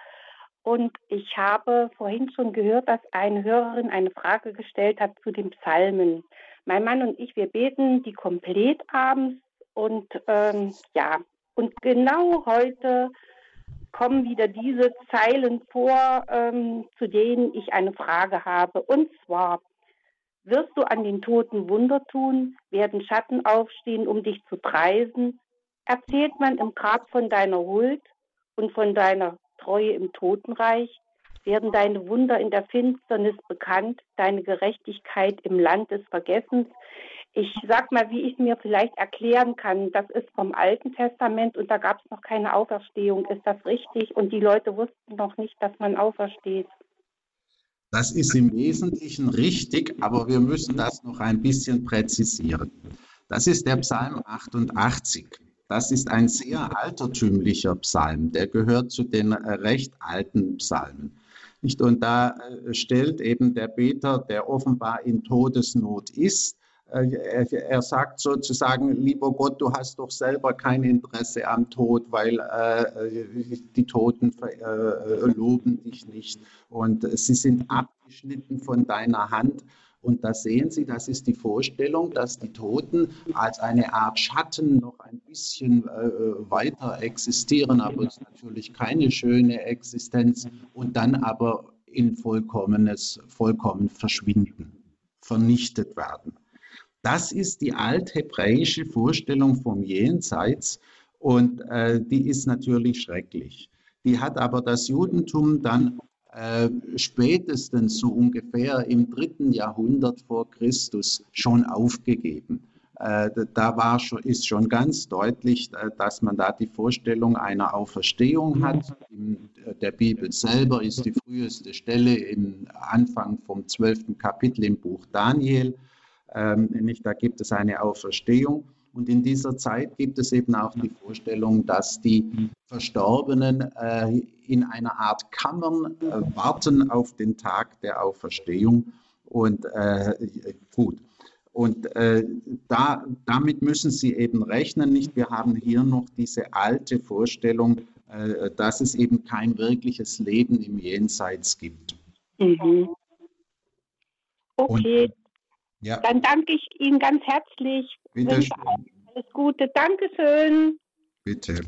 und ich habe vorhin schon gehört, dass eine Hörerin eine Frage gestellt hat zu den Psalmen. Mein Mann und ich, wir beten die komplett abends und ähm, ja, und genau heute kommen wieder diese Zeilen vor, ähm, zu denen ich eine Frage habe. Und zwar, wirst du an den Toten Wunder tun? Werden Schatten aufstehen, um dich zu preisen? Erzählt man im Grab von deiner Huld und von deiner Treue im Totenreich? Werden deine Wunder in der Finsternis bekannt, deine Gerechtigkeit im Land des Vergessens? Ich sag mal, wie ich mir vielleicht erklären kann, das ist vom Alten Testament und da gab es noch keine Auferstehung. Ist das richtig? Und die Leute wussten noch nicht, dass man aufersteht. Das ist im Wesentlichen richtig, aber wir müssen das noch ein bisschen präzisieren. Das ist der Psalm 88. Das ist ein sehr altertümlicher Psalm. Der gehört zu den recht alten Psalmen. Und da äh, stellt eben der Beter, der offenbar in Todesnot ist, äh, er, sagt sozusagen, lieber Gott, du hast doch selber kein Interesse am Tod, weil äh, die Toten äh, loben dich nicht und sie sind abgeschnitten von deiner Hand. Und da sehen Sie, das ist die Vorstellung, dass die Toten als eine Art Schatten noch ein bisschen äh, weiter existieren, aber es ist natürlich keine schöne Existenz und dann aber in vollkommenes, vollkommen verschwinden, vernichtet werden. Das ist die althebräische Vorstellung vom Jenseits und äh, die ist natürlich schrecklich. Die hat aber das Judentum dann äh, spätestens so ungefähr im dritten Jahrhundert vor Christus schon aufgegeben. Äh, da war schon, ist schon ganz deutlich, äh, dass man da die Vorstellung einer Auferstehung hat. In der Bibel selber ist die früheste Stelle im Anfang vom zwölften Kapitel im Buch Daniel. Ähm, nicht, da gibt es eine Auferstehung. Und in dieser Zeit gibt es eben auch die Vorstellung, dass die Verstorbenen äh, in einer Art Kammern äh, warten auf den Tag der Auferstehung. Und äh, gut, und äh, da, damit müssen Sie eben rechnen. Nicht? Wir haben hier noch diese alte Vorstellung, äh, dass es eben kein wirkliches Leben im Jenseits gibt. Mhm. Okay. Und, ja. Dann danke ich Ihnen ganz herzlich. Bitte schön. Alles Gute. Dankeschön. Bitte.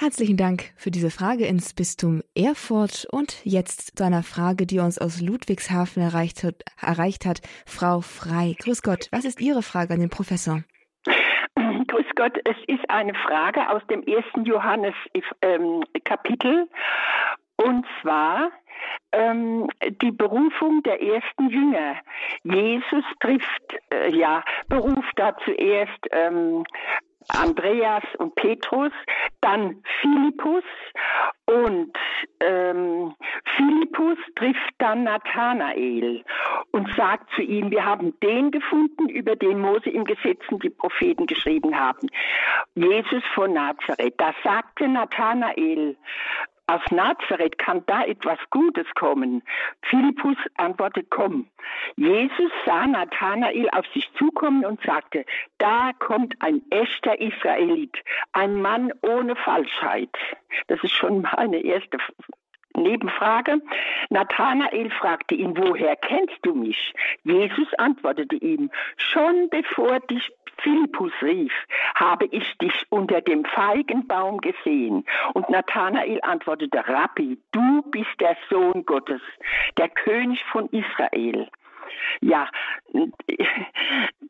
Herzlichen Dank für diese Frage ins Bistum Erfurt und jetzt zu einer Frage, die uns aus Ludwigshafen erreicht hat, erreicht hat. Frau Frei, grüß Gott, was ist Ihre Frage an den Professor? <clears throat> Grüß Gott, es ist eine Frage aus dem ersten Johannes ähm, Kapitel und zwar ähm, die Berufung der ersten Jünger. Jesus trifft, äh, ja, beruft da zuerst ähm, Andreas und Petrus, dann Philippus und ähm, Philippus trifft dann Nathanael und sagt zu ihm, wir haben den gefunden, über den Mose im Gesetz und die Propheten geschrieben haben. Jesus von Nazareth. Da sagte Nathanael, aus Nazareth kann da etwas Gutes kommen. Philippus antwortet, komm. Jesus sah Nathanael auf sich zukommen und sagte, da kommt ein echter Israelit, ein Mann ohne Falschheit. Das ist schon mal eine erste Nebenfrage. Nathanael fragte ihn, woher kennst du mich? Jesus antwortete ihm, schon bevor dich Philippus rief, habe ich dich unter dem Feigenbaum gesehen. Und Nathanael antwortete, Rabbi, du bist der Sohn Gottes, der König von Israel. Ja,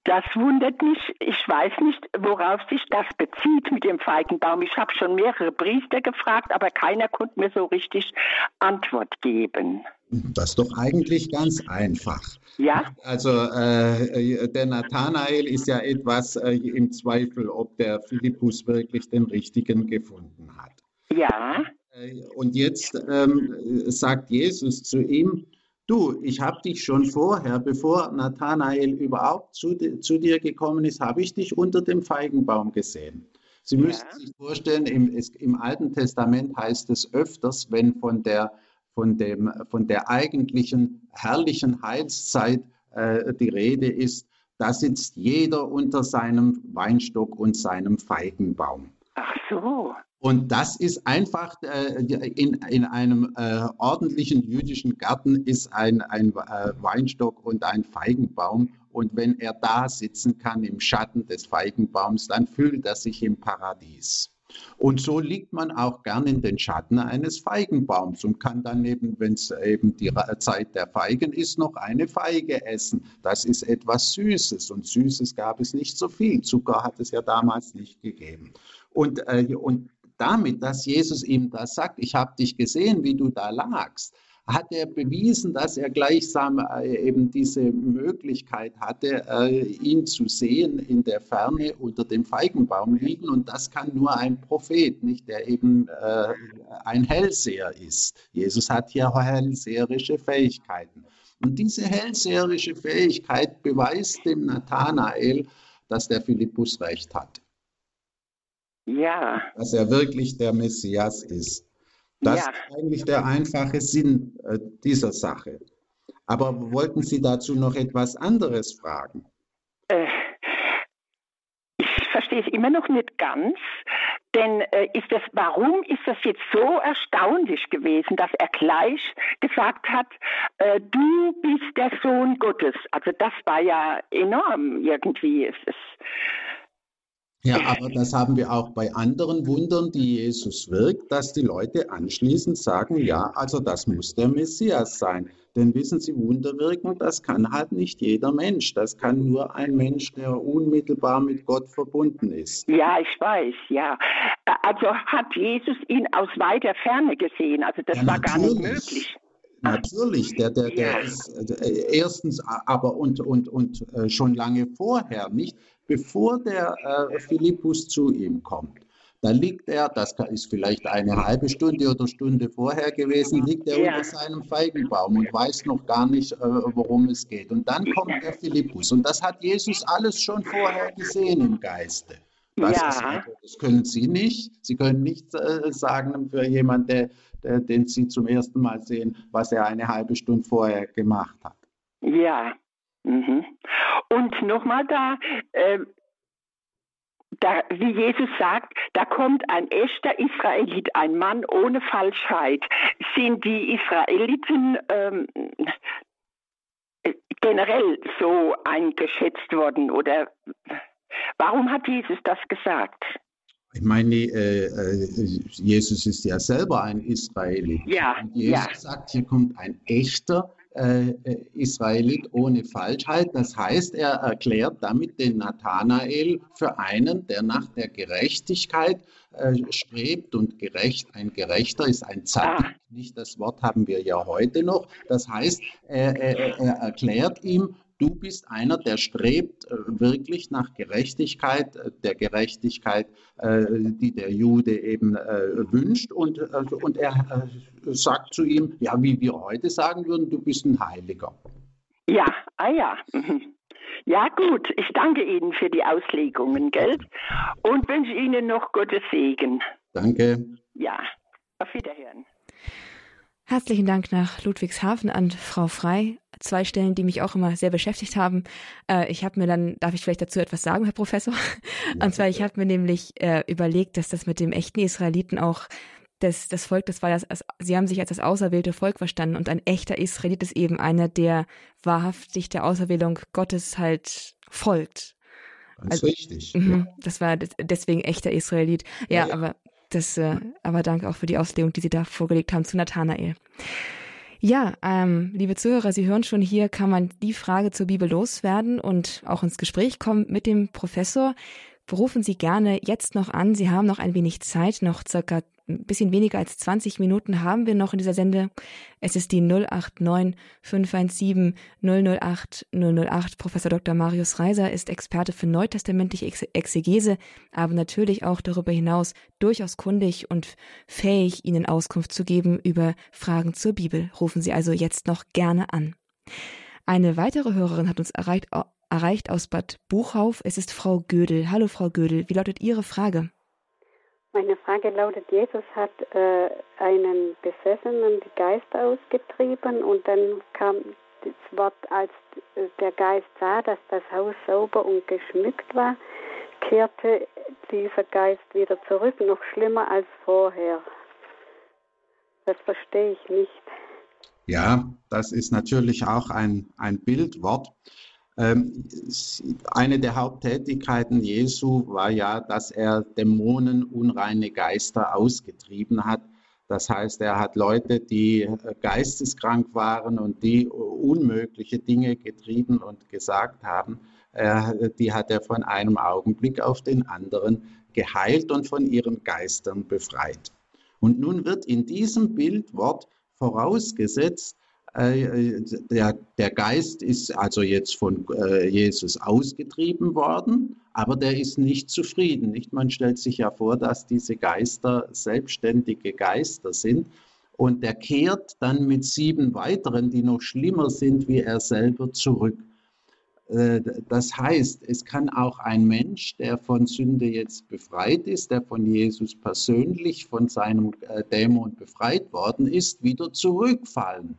das wundert mich. Ich weiß nicht, worauf sich das bezieht mit dem Feigenbaum. Ich habe schon mehrere Priester gefragt, aber keiner konnte mir so richtig Antwort geben. Das ist doch eigentlich ganz einfach. Ja. Also äh, der Nathanael ist ja etwas äh, im Zweifel, ob der Philippus wirklich den richtigen gefunden hat. Ja. Äh, und jetzt ähm, sagt Jesus zu ihm, du, ich habe dich schon vorher, bevor Nathanael überhaupt zu, zu dir gekommen ist, habe ich dich unter dem Feigenbaum gesehen. Sie ja. müssen sich vorstellen, im, im Alten Testament heißt es öfters, wenn von der von, dem, von der eigentlichen herrlichen Heilszeit äh, die Rede ist, da sitzt jeder unter seinem Weinstock und seinem Feigenbaum. Ach so. Und das ist einfach, äh, in, in einem äh, ordentlichen jüdischen Garten ist ein, ein äh, Weinstock und ein Feigenbaum. Und wenn er da sitzen kann im Schatten des Feigenbaums, dann fühlt er sich im Paradies. Und so liegt man auch gern in den Schatten eines Feigenbaums und kann dann eben, wenn es eben die Zeit der Feigen ist, noch eine Feige essen. Das ist etwas Süßes und Süßes gab es nicht so viel. Zucker hat es ja damals nicht gegeben. Und, äh, und damit, dass Jesus ihm das sagt, ich habe dich gesehen, wie du da lagst, hat er bewiesen, dass er gleichsam äh, eben diese Möglichkeit hatte, äh, ihn zu sehen in der Ferne unter dem Feigenbaum liegen. Und das kann nur ein Prophet, nicht der eben äh, ein Hellseher ist. Jesus hat hier hellseherische Fähigkeiten. Und diese hellseherische Fähigkeit beweist dem Nathanael, dass der Philippus recht hat. Ja. Dass er wirklich der Messias ist. Das ja. ist eigentlich der einfache Sinn äh, dieser Sache. Aber wollten Sie dazu noch etwas anderes fragen? Äh, ich verstehe es immer noch nicht ganz. Denn äh, ist das, warum ist das jetzt so erstaunlich gewesen, dass er gleich gesagt hat, äh, du bist der Sohn Gottes? Also das war ja enorm irgendwie. Es ist Ja, aber das haben wir auch bei anderen Wundern, die Jesus wirkt, dass die Leute anschließend sagen, ja, also das muss der Messias sein. Denn wissen Sie, Wunder wirken, das kann halt nicht jeder Mensch. Das kann nur ein Mensch, der unmittelbar mit Gott verbunden ist. Ja, ich weiß, ja. Also hat Jesus ihn aus weiter Ferne gesehen. Also das ja, war gar nicht möglich. Natürlich, der, der, der ist äh, erstens, aber und, und, und äh, schon lange vorher, nicht? Bevor der äh, Philippus zu ihm kommt, da liegt er, das ist vielleicht eine halbe Stunde oder Stunde vorher gewesen, liegt er ja. unter seinem Feigenbaum und weiß noch gar nicht, äh, worum es geht. Und dann kommt der Philippus. Und das hat Jesus alles schon vorher gesehen im Geiste. Das, ja. ist, also, das können Sie nicht. Sie können nicht äh, sagen für jemanden, der, der, den Sie zum ersten Mal sehen, was er eine halbe Stunde vorher gemacht hat. Ja, Mhm. Und nochmal da, äh, da, wie Jesus sagt, da kommt ein echter Israelit, ein Mann ohne Falschheit. Sind die Israeliten ähm, generell so eingeschätzt worden oder warum hat Jesus das gesagt? Ich meine, äh, äh, Jesus ist ja selber ein Israelit. Ja, Und Jesus ja. sagt, hier kommt ein echter äh, Israelit ohne Falschheit. Das heißt, er erklärt damit den Nathanael für einen, der nach der Gerechtigkeit äh, strebt und gerecht, ein Gerechter ist ein Zadik. Ah. Nicht das Wort haben wir ja heute noch. Das heißt, er, er, er erklärt ihm, du bist einer, der strebt äh, wirklich nach Gerechtigkeit, äh, der Gerechtigkeit, äh, die der Jude eben wünscht. Und, und er sagt zu ihm, ja, wie wir heute sagen würden, du bist ein Heiliger. Ja, ah ja. <laughs> Ja, gut. Ich danke Ihnen für die Auslegungen, gell? Und wünsche Ihnen noch Gottes Segen. Danke. Ja, auf Wiederhören. Herzlichen Dank nach Ludwigshafen an Frau Frei. Zwei Stellen, die mich auch immer sehr beschäftigt haben. Äh, ich habe mir dann, darf ich vielleicht dazu etwas sagen, Herr Professor? Ja, Und zwar, ich habe mir nämlich äh, überlegt, dass das mit dem echten Israeliten auch das, das Volk, das war das, sie haben sich als das auserwählte Volk verstanden und ein echter Israelit ist eben einer, der wahrhaftig der Auserwählung Gottes halt folgt. Ist also, richtig. Mhm, ja. Das war deswegen echter Israelit. Ja, ja, ja. aber das, äh, aber danke auch für die Auslegung, die Sie da vorgelegt haben zu Nathanael. Ja, ähm, liebe Zuhörer, Sie hören schon, hier kann man die Frage zur Bibel loswerden und auch ins Gespräch kommen mit dem Professor. Berufen Sie gerne jetzt noch an. Sie haben noch ein wenig Zeit, noch circa ein bisschen weniger als 20 Minuten haben wir noch in dieser Sende. Es ist die 089 517 008 008. Professor Dr. Marius Reiser ist Experte für neutestamentliche Exegese, aber natürlich auch darüber hinaus durchaus kundig und fähig, Ihnen Auskunft zu geben über Fragen zur Bibel. Rufen Sie also jetzt noch gerne an. Eine weitere Hörerin hat uns erreicht, erreicht aus Bad Buchhauf. Es ist Frau Gödel. Hallo Frau Gödel, wie lautet Ihre Frage? Meine Frage lautet, Jesus hat äh, einen Besessenen die Geister ausgetrieben und dann kam das Wort, als der Geist sah, dass das Haus sauber und geschmückt war, kehrte dieser Geist wieder zurück, noch schlimmer als vorher. Das verstehe ich nicht. Ja, das ist natürlich auch ein, ein Bildwort. Ähm, eine der Haupttätigkeiten Jesu war ja, dass er Dämonen, unreine Geister ausgetrieben hat. Das heißt, er hat Leute, die äh, geisteskrank waren und die unmögliche Dinge getrieben und gesagt haben, die hat er von einem Augenblick auf den anderen geheilt und von ihren Geistern befreit. Und nun wird in diesem Bildwort vorausgesetzt, äh, äh, der, der Geist ist also jetzt von äh, Jesus ausgetrieben worden, aber der ist nicht zufrieden. Nicht? Man stellt sich ja vor, dass diese Geister selbstständige Geister sind. Und der kehrt dann mit sieben weiteren, die noch schlimmer sind wie er selber, zurück. Das heißt, es kann auch ein Mensch, der von Sünde jetzt befreit ist, der von Jesus persönlich von seinem Dämon befreit worden ist, wieder zurückfallen.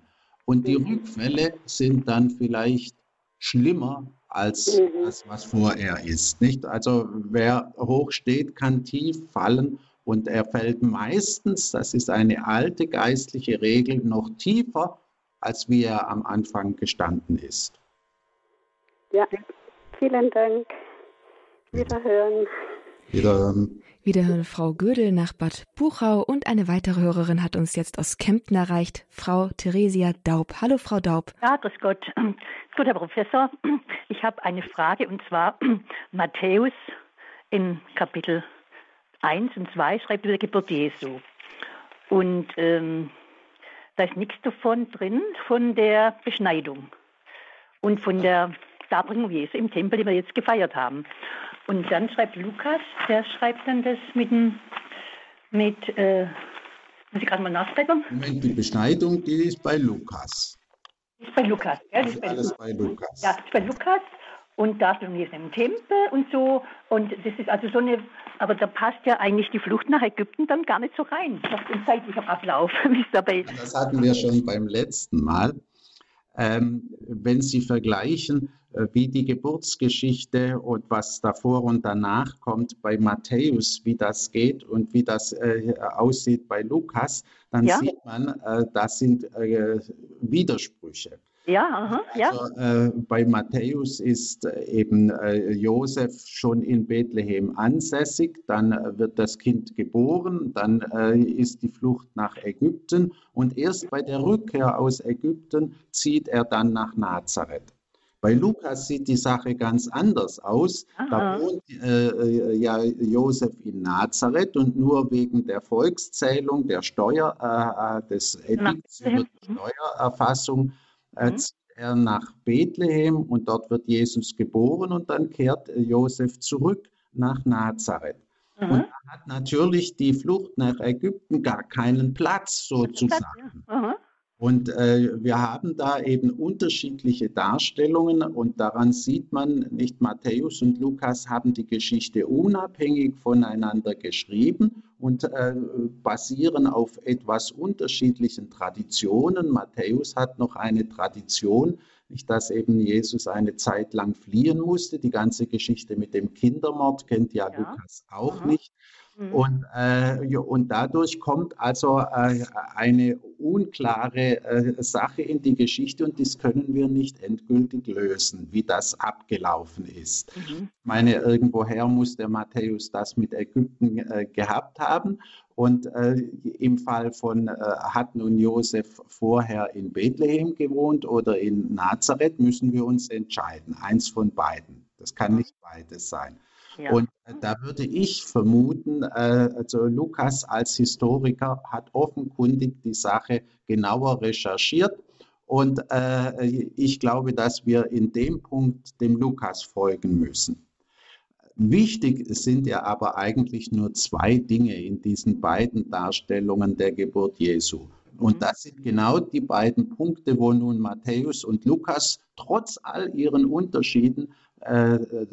Und die mhm. Rückfälle sind dann vielleicht schlimmer als mhm. das, was vorher ist. Nicht? Also wer hoch steht, kann tief fallen und er fällt meistens, das ist eine alte geistliche Regel, noch tiefer, als wie er am Anfang gestanden ist. Ja, vielen Dank. Wiederhören. Wiederhören. Wiederhören Frau Gödel nach Bad Buchau und eine weitere Hörerin hat uns jetzt aus Kempten erreicht, Frau Theresia Daub. Hallo Frau Daub. Ja, grüß Gott. <clears throat> Gott, Herr Professor. <clears throat> Ich habe eine Frage und zwar <clears throat> Matthäus in Kapitel 1 und 2 schreibt über die Geburt Jesu. Und ähm, da ist nichts davon drin, von der Beschneidung und von der Darbringung Jesu im Tempel, die wir jetzt gefeiert haben. Und dann schreibt Lukas, der schreibt dann das mit dem, mit, äh, muss ich gerade mal nachdenken? Moment, die Beschneidung, die ist bei Lukas. Ist bei Lukas, ja. Das ist bei alles bei Lukas. Ja, ist bei Lukas. Und Darstellung ist im Tempel und so. Und das ist also so eine, aber da passt ja eigentlich die Flucht nach Ägypten dann gar nicht so rein, nach dem zeitlichen Ablauf, <laughs> wie es dabei Das hatten wir schon beim letzten Mal. Ähm, wenn Sie vergleichen, äh, wie die Geburtsgeschichte und was davor und danach kommt bei Matthäus, wie das geht und wie das äh, aussieht bei Lukas, dann ja. sieht man, äh, das sind äh, Widersprüche. Ja, aha, ja. Also, äh, bei Matthäus ist äh, eben äh, Josef schon in Bethlehem ansässig, dann äh, wird das Kind geboren, dann äh, ist die Flucht nach Ägypten und erst bei der Rückkehr aus Ägypten zieht er dann nach Nazareth. Bei Lukas sieht die Sache ganz anders aus. Aha. Da wohnt äh, ja Josef in Nazareth und nur wegen der Volkszählung, der Steuer, des Edikts über die Steuererfassung äh, mhm. zieht er nach Bethlehem und dort wird Jesus geboren und dann kehrt Josef zurück nach Nazareth. Mhm. Und da hat natürlich die Flucht nach Ägypten gar keinen Platz sozusagen. Mhm. Und äh, wir haben da eben unterschiedliche Darstellungen und daran sieht man, nicht Matthäus und Lukas haben die Geschichte unabhängig voneinander geschrieben und äh, basieren auf etwas unterschiedlichen Traditionen. Matthäus hat noch eine Tradition, nicht, dass eben Jesus eine Zeit lang fliehen musste. Die ganze Geschichte mit dem Kindermord kennt ja, ja. Lukas auch mhm. nicht. Mhm. Und, äh, und dadurch kommt also äh, eine unklare äh, Sache in die Geschichte und das können wir nicht endgültig lösen, wie das abgelaufen ist. Mhm. Ich meine, irgendwoher muss der Matthäus das mit Ägypten äh, gehabt haben. Und äh, im Fall von, äh, hat nun Josef vorher in Bethlehem gewohnt oder in Nazareth, müssen wir uns entscheiden. Eins von beiden. Das kann nicht beides sein. Ja. Und äh, da würde ich vermuten, äh, also Lukas als Historiker hat offenkundig die Sache genauer recherchiert. Und äh, ich glaube, dass wir in dem Punkt dem Lukas folgen müssen. Wichtig sind ja aber eigentlich nur zwei Dinge in diesen beiden Darstellungen der Geburt Jesu. Und mhm. das sind genau die beiden Punkte, wo nun Matthäus und Lukas trotz all ihren Unterschieden äh, äh,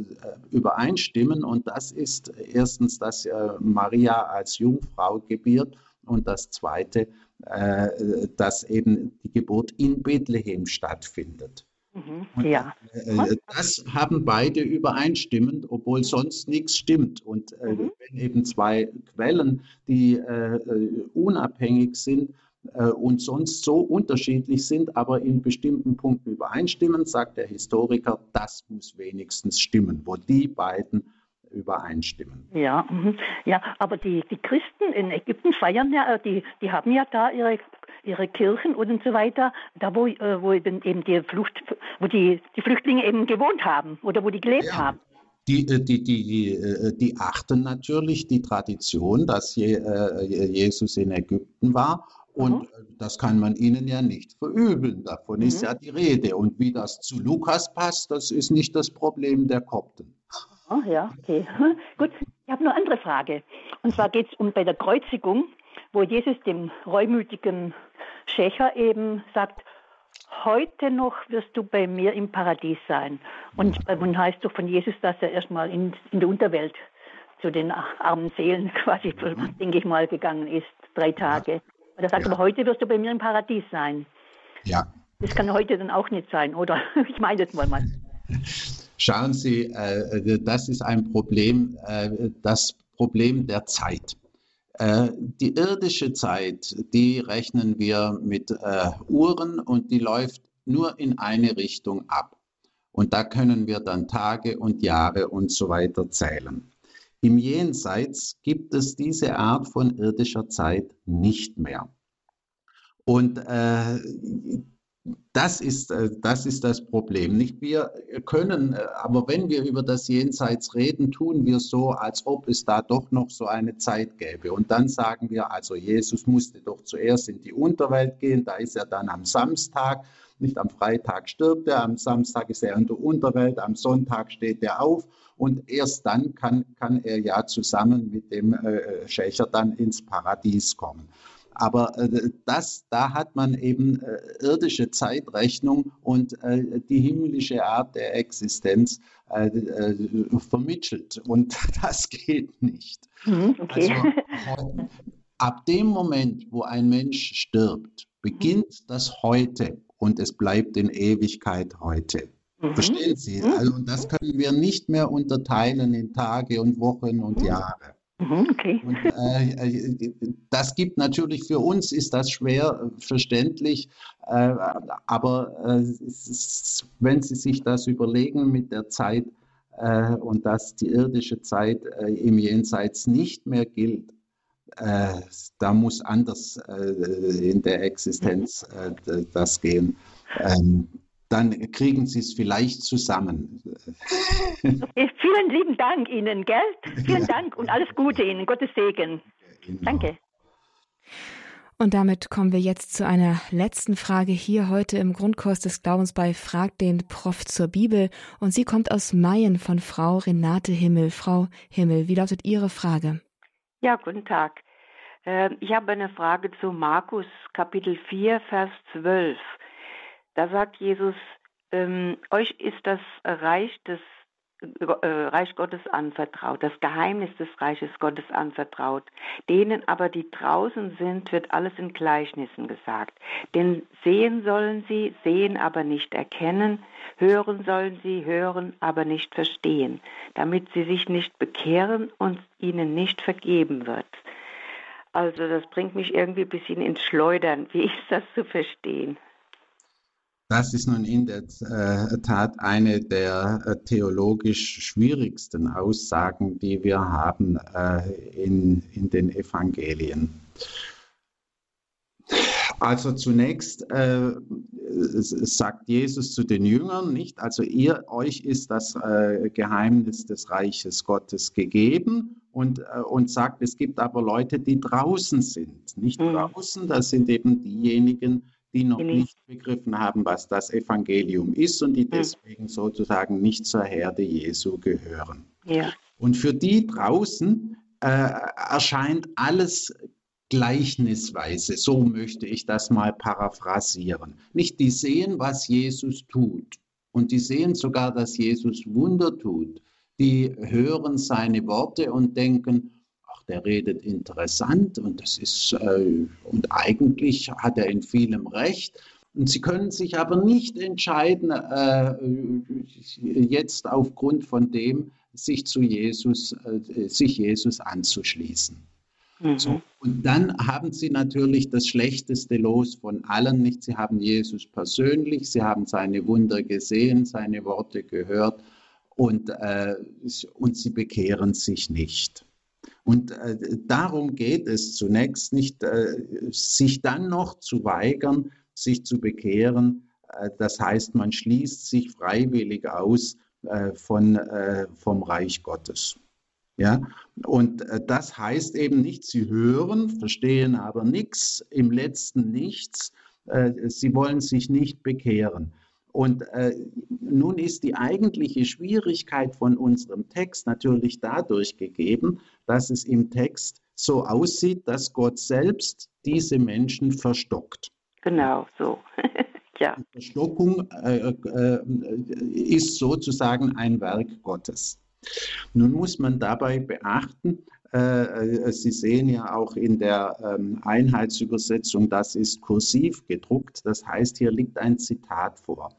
übereinstimmen. Und das ist erstens, dass äh, Maria als Jungfrau gebiert und das Zweite, äh, dass eben die Geburt in Bethlehem stattfindet. Mhm. Ja. Äh, das haben beide übereinstimmend, obwohl sonst nichts stimmt. Und äh, mhm. wenn eben zwei Quellen, die unabhängig sind, äh, und sonst so unterschiedlich sind, aber in bestimmten Punkten übereinstimmen, sagt der Historiker, das muss wenigstens stimmen, wo die beiden übereinstimmen. Ja, mhm. ja aber die, die Christen in Ägypten feiern ja, äh, die, die haben ja da ihre, ihre Kirchen und so weiter, da wo, äh, wo eben die Flucht, wo die, die Flüchtlinge eben gewohnt haben oder wo die gelebt ja. haben. Die, die, die, die, achten natürlich die Tradition, dass Jesus in Ägypten war und mhm. das kann man ihnen ja nicht verübeln. Davon mhm. ist ja die Rede. Und wie das zu Lukas passt, das ist nicht das Problem der Kopten. Oh, ja, okay. <laughs> Gut, ich habe noch eine andere Frage. Und zwar geht es um bei der Kreuzigung, wo Jesus dem reumütigen Schächer eben sagt, heute noch wirst du bei mir im Paradies sein. Und man heißt doch von Jesus, dass er erstmal in, in der Unterwelt zu den armen Seelen <laughs> quasi, mhm. denke ich mal, gegangen ist, drei Tage. Und er sagt, ja. aber heute wirst du bei mir im Paradies sein. Ja. Das kann heute dann auch nicht sein, oder? <laughs> Ich meine das mal mal. Schauen Sie, äh, das ist ein Problem, äh, das Problem der Zeit. Äh, die irdische Zeit, die rechnen wir mit Uhren und die läuft nur in eine Richtung ab. Und da können wir dann Tage und Jahre und so weiter zählen. Im Jenseits gibt es diese Art von irdischer Zeit nicht mehr. Und äh, das ist, äh, das ist das Problem. Nicht wir können, äh, aber wenn wir über das Jenseits reden, tun wir so, als ob es da doch noch so eine Zeit gäbe. Und dann sagen wir, also Jesus musste doch zuerst in die Unterwelt gehen, da ist er dann am Samstag, nicht am Freitag stirbt er, am Samstag ist er in der Unterwelt, am Sonntag steht er auf und erst dann kann, kann er ja zusammen mit dem äh, Schächer dann ins Paradies kommen. Aber äh, das, da hat man eben äh, irdische Zeitrechnung und äh, die himmlische Art der Existenz vermittelt. Und <laughs> das geht nicht. Mhm, okay. Also, <laughs> ab dem Moment, wo ein Mensch stirbt, beginnt das Heute und es bleibt in Ewigkeit heute. Mhm. Verstehen Sie? Mhm. Also, und das können wir nicht mehr unterteilen in Tage und Wochen und mhm. Jahre. Mhm, okay. Und, äh, äh, das gibt natürlich für uns ist das schwer verständlich, äh, aber äh, ist, wenn Sie sich das überlegen mit der Zeit äh, und dass die irdische Zeit äh, im Jenseits nicht mehr gilt, da muss anders in der Existenz das gehen. Ähm, dann kriegen Sie es vielleicht zusammen. Okay, <laughs> vielen lieben Dank Ihnen, gell? Vielen ja. Dank und alles Gute Ihnen. Gottes Segen. Genau. Danke. Und damit kommen wir jetzt zu einer letzten Frage hier heute im Grundkurs des Glaubens bei Frag den Prof zur Bibel. Und sie kommt aus Mayen von Frau Renate Himmel. Frau Himmel, wie lautet Ihre Frage? Ja, guten Tag. Ähm, ich habe eine Frage zu Markus Kapitel 4, Vers 12. Da sagt Jesus, ähm, euch ist das Reich des äh, Reich Gottes anvertraut, das Geheimnis des Reiches Gottes anvertraut. Denen aber, die draußen sind, wird alles in Gleichnissen gesagt. Denn sehen sollen sie, sehen aber nicht erkennen, hören sollen sie, hören aber nicht verstehen, damit sie sich nicht bekehren und ihnen nicht vergeben wird. Also das bringt mich irgendwie ein bisschen ins Schleudern. Wie ist das zu verstehen? Das ist nun in der äh, Tat eine der äh, theologisch schwierigsten Aussagen, die wir haben äh, in, in den Evangelien. Also zunächst äh, sagt Jesus zu den Jüngern nicht, also ihr euch ist das äh, Geheimnis des Reiches Gottes gegeben und, äh, und sagt, es gibt aber Leute, die draußen sind. Nicht mhm. draußen, das sind eben diejenigen, die noch nicht begriffen haben, was das Evangelium ist und die deswegen sozusagen nicht zur Herde Jesu gehören. Ja. Und für die draußen äh, erscheint alles gleichnisweise, so möchte ich das mal paraphrasieren. Nicht die sehen, was Jesus tut und die sehen sogar, dass Jesus Wunder tut. Die hören seine Worte und denken, der redet interessant und das ist äh, und eigentlich hat er in vielem recht. Und sie können sich aber nicht entscheiden, äh, jetzt aufgrund von dem sich zu Jesus, äh, sich Jesus anzuschließen. Mhm. So. Und dann haben sie natürlich das schlechteste Los von allen. Nicht? Sie haben Jesus persönlich, sie haben seine Wunder gesehen, seine Worte gehört und, äh, und sie bekehren sich nicht. Und äh, darum geht es zunächst nicht, äh, sich dann noch zu weigern, sich zu bekehren. Äh, das heißt, man schließt sich freiwillig aus äh, von, äh, vom Reich Gottes. Ja, und äh, das heißt eben nicht, sie hören, verstehen aber nichts, im letzten nichts, sie wollen sich nicht bekehren. Und äh, nun ist die eigentliche Schwierigkeit von unserem Text natürlich dadurch gegeben, dass es im Text so aussieht, dass Gott selbst diese Menschen verstockt. Genau, so. <laughs> ja. Die Verstockung äh, äh, ist sozusagen ein Werk Gottes. Nun muss man dabei beachten, äh, Sie sehen ja auch in der ähm, Einheitsübersetzung, das ist kursiv gedruckt. Das heißt, hier liegt ein Zitat vor.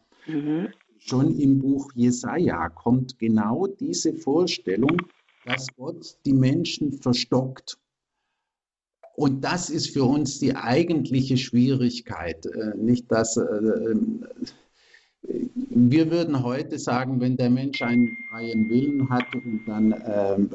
Schon im Buch Jesaja kommt genau diese Vorstellung, dass Gott die Menschen verstockt. Und das ist für uns die eigentliche Schwierigkeit. Äh, nicht, dass, äh, wir würden heute sagen, wenn der Mensch einen freien Willen hat, dann ähm,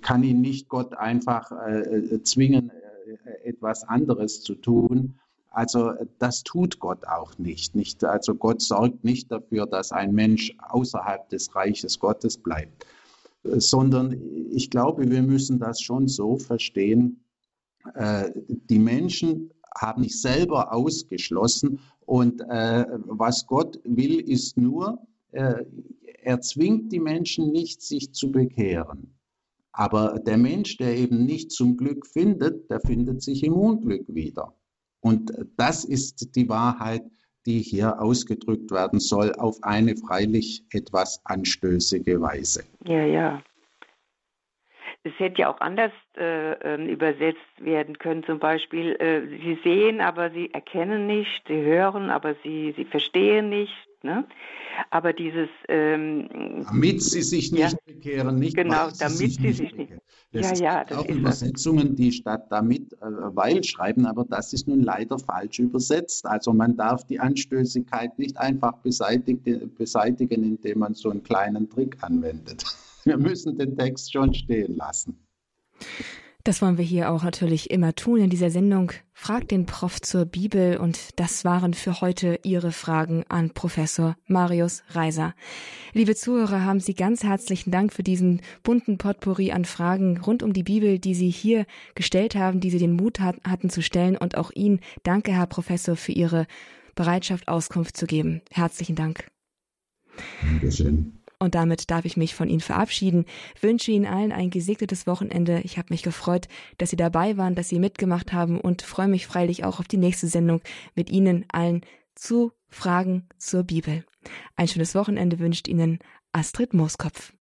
kann ihn nicht Gott einfach äh, zwingen, äh, etwas anderes zu tun. Also das tut Gott auch nicht, nicht. Also Gott sorgt nicht dafür, dass ein Mensch außerhalb des Reiches Gottes bleibt, sondern ich glaube, wir müssen das schon so verstehen. Äh, die Menschen haben sich selber ausgeschlossen und äh, was Gott will, ist nur, äh, er zwingt die Menschen nicht, sich zu bekehren. Aber der Mensch, der eben nicht zum Glück findet, der findet sich im Unglück wieder. Und das ist die Wahrheit, die hier ausgedrückt werden soll, auf eine freilich etwas anstößige Weise. Ja, ja. Es hätte ja auch anders äh, ähm, übersetzt werden können. Zum Beispiel, äh, sie sehen, aber sie erkennen nicht, sie hören, aber sie, sie verstehen nicht. Ne? Aber dieses. Ähm, damit sie sich nicht ja, bekehren, nicht Genau, damit sie sich, sie sich nicht. Das ja, ja, das auch ist Übersetzungen, die statt damit äh, weil schreiben, aber das ist nun leider falsch übersetzt. Also man darf die Anstößigkeit nicht einfach beseitigen, indem man so einen kleinen Trick anwendet. <laughs> Wir müssen den Text schon stehen lassen. Das wollen wir hier auch natürlich immer tun in dieser Sendung. Fragt den Prof zur Bibel und das waren für heute Ihre Fragen an Professor Marius Reiser. Liebe Zuhörer, haben Sie ganz herzlichen Dank für diesen bunten Potpourri an Fragen rund um die Bibel, die Sie hier gestellt haben, die Sie den Mut hat, hatten zu stellen und auch Ihnen danke, Herr Professor, für Ihre Bereitschaft, Auskunft zu geben. Herzlichen Dank. Dankeschön. Und damit darf ich mich von Ihnen verabschieden, wünsche Ihnen allen ein gesegnetes Wochenende. Ich habe mich gefreut, dass Sie dabei waren, dass Sie mitgemacht haben und freue mich freilich auch auf die nächste Sendung mit Ihnen allen zu Fragen zur Bibel. Ein schönes Wochenende wünscht Ihnen Astrid Mooskopf.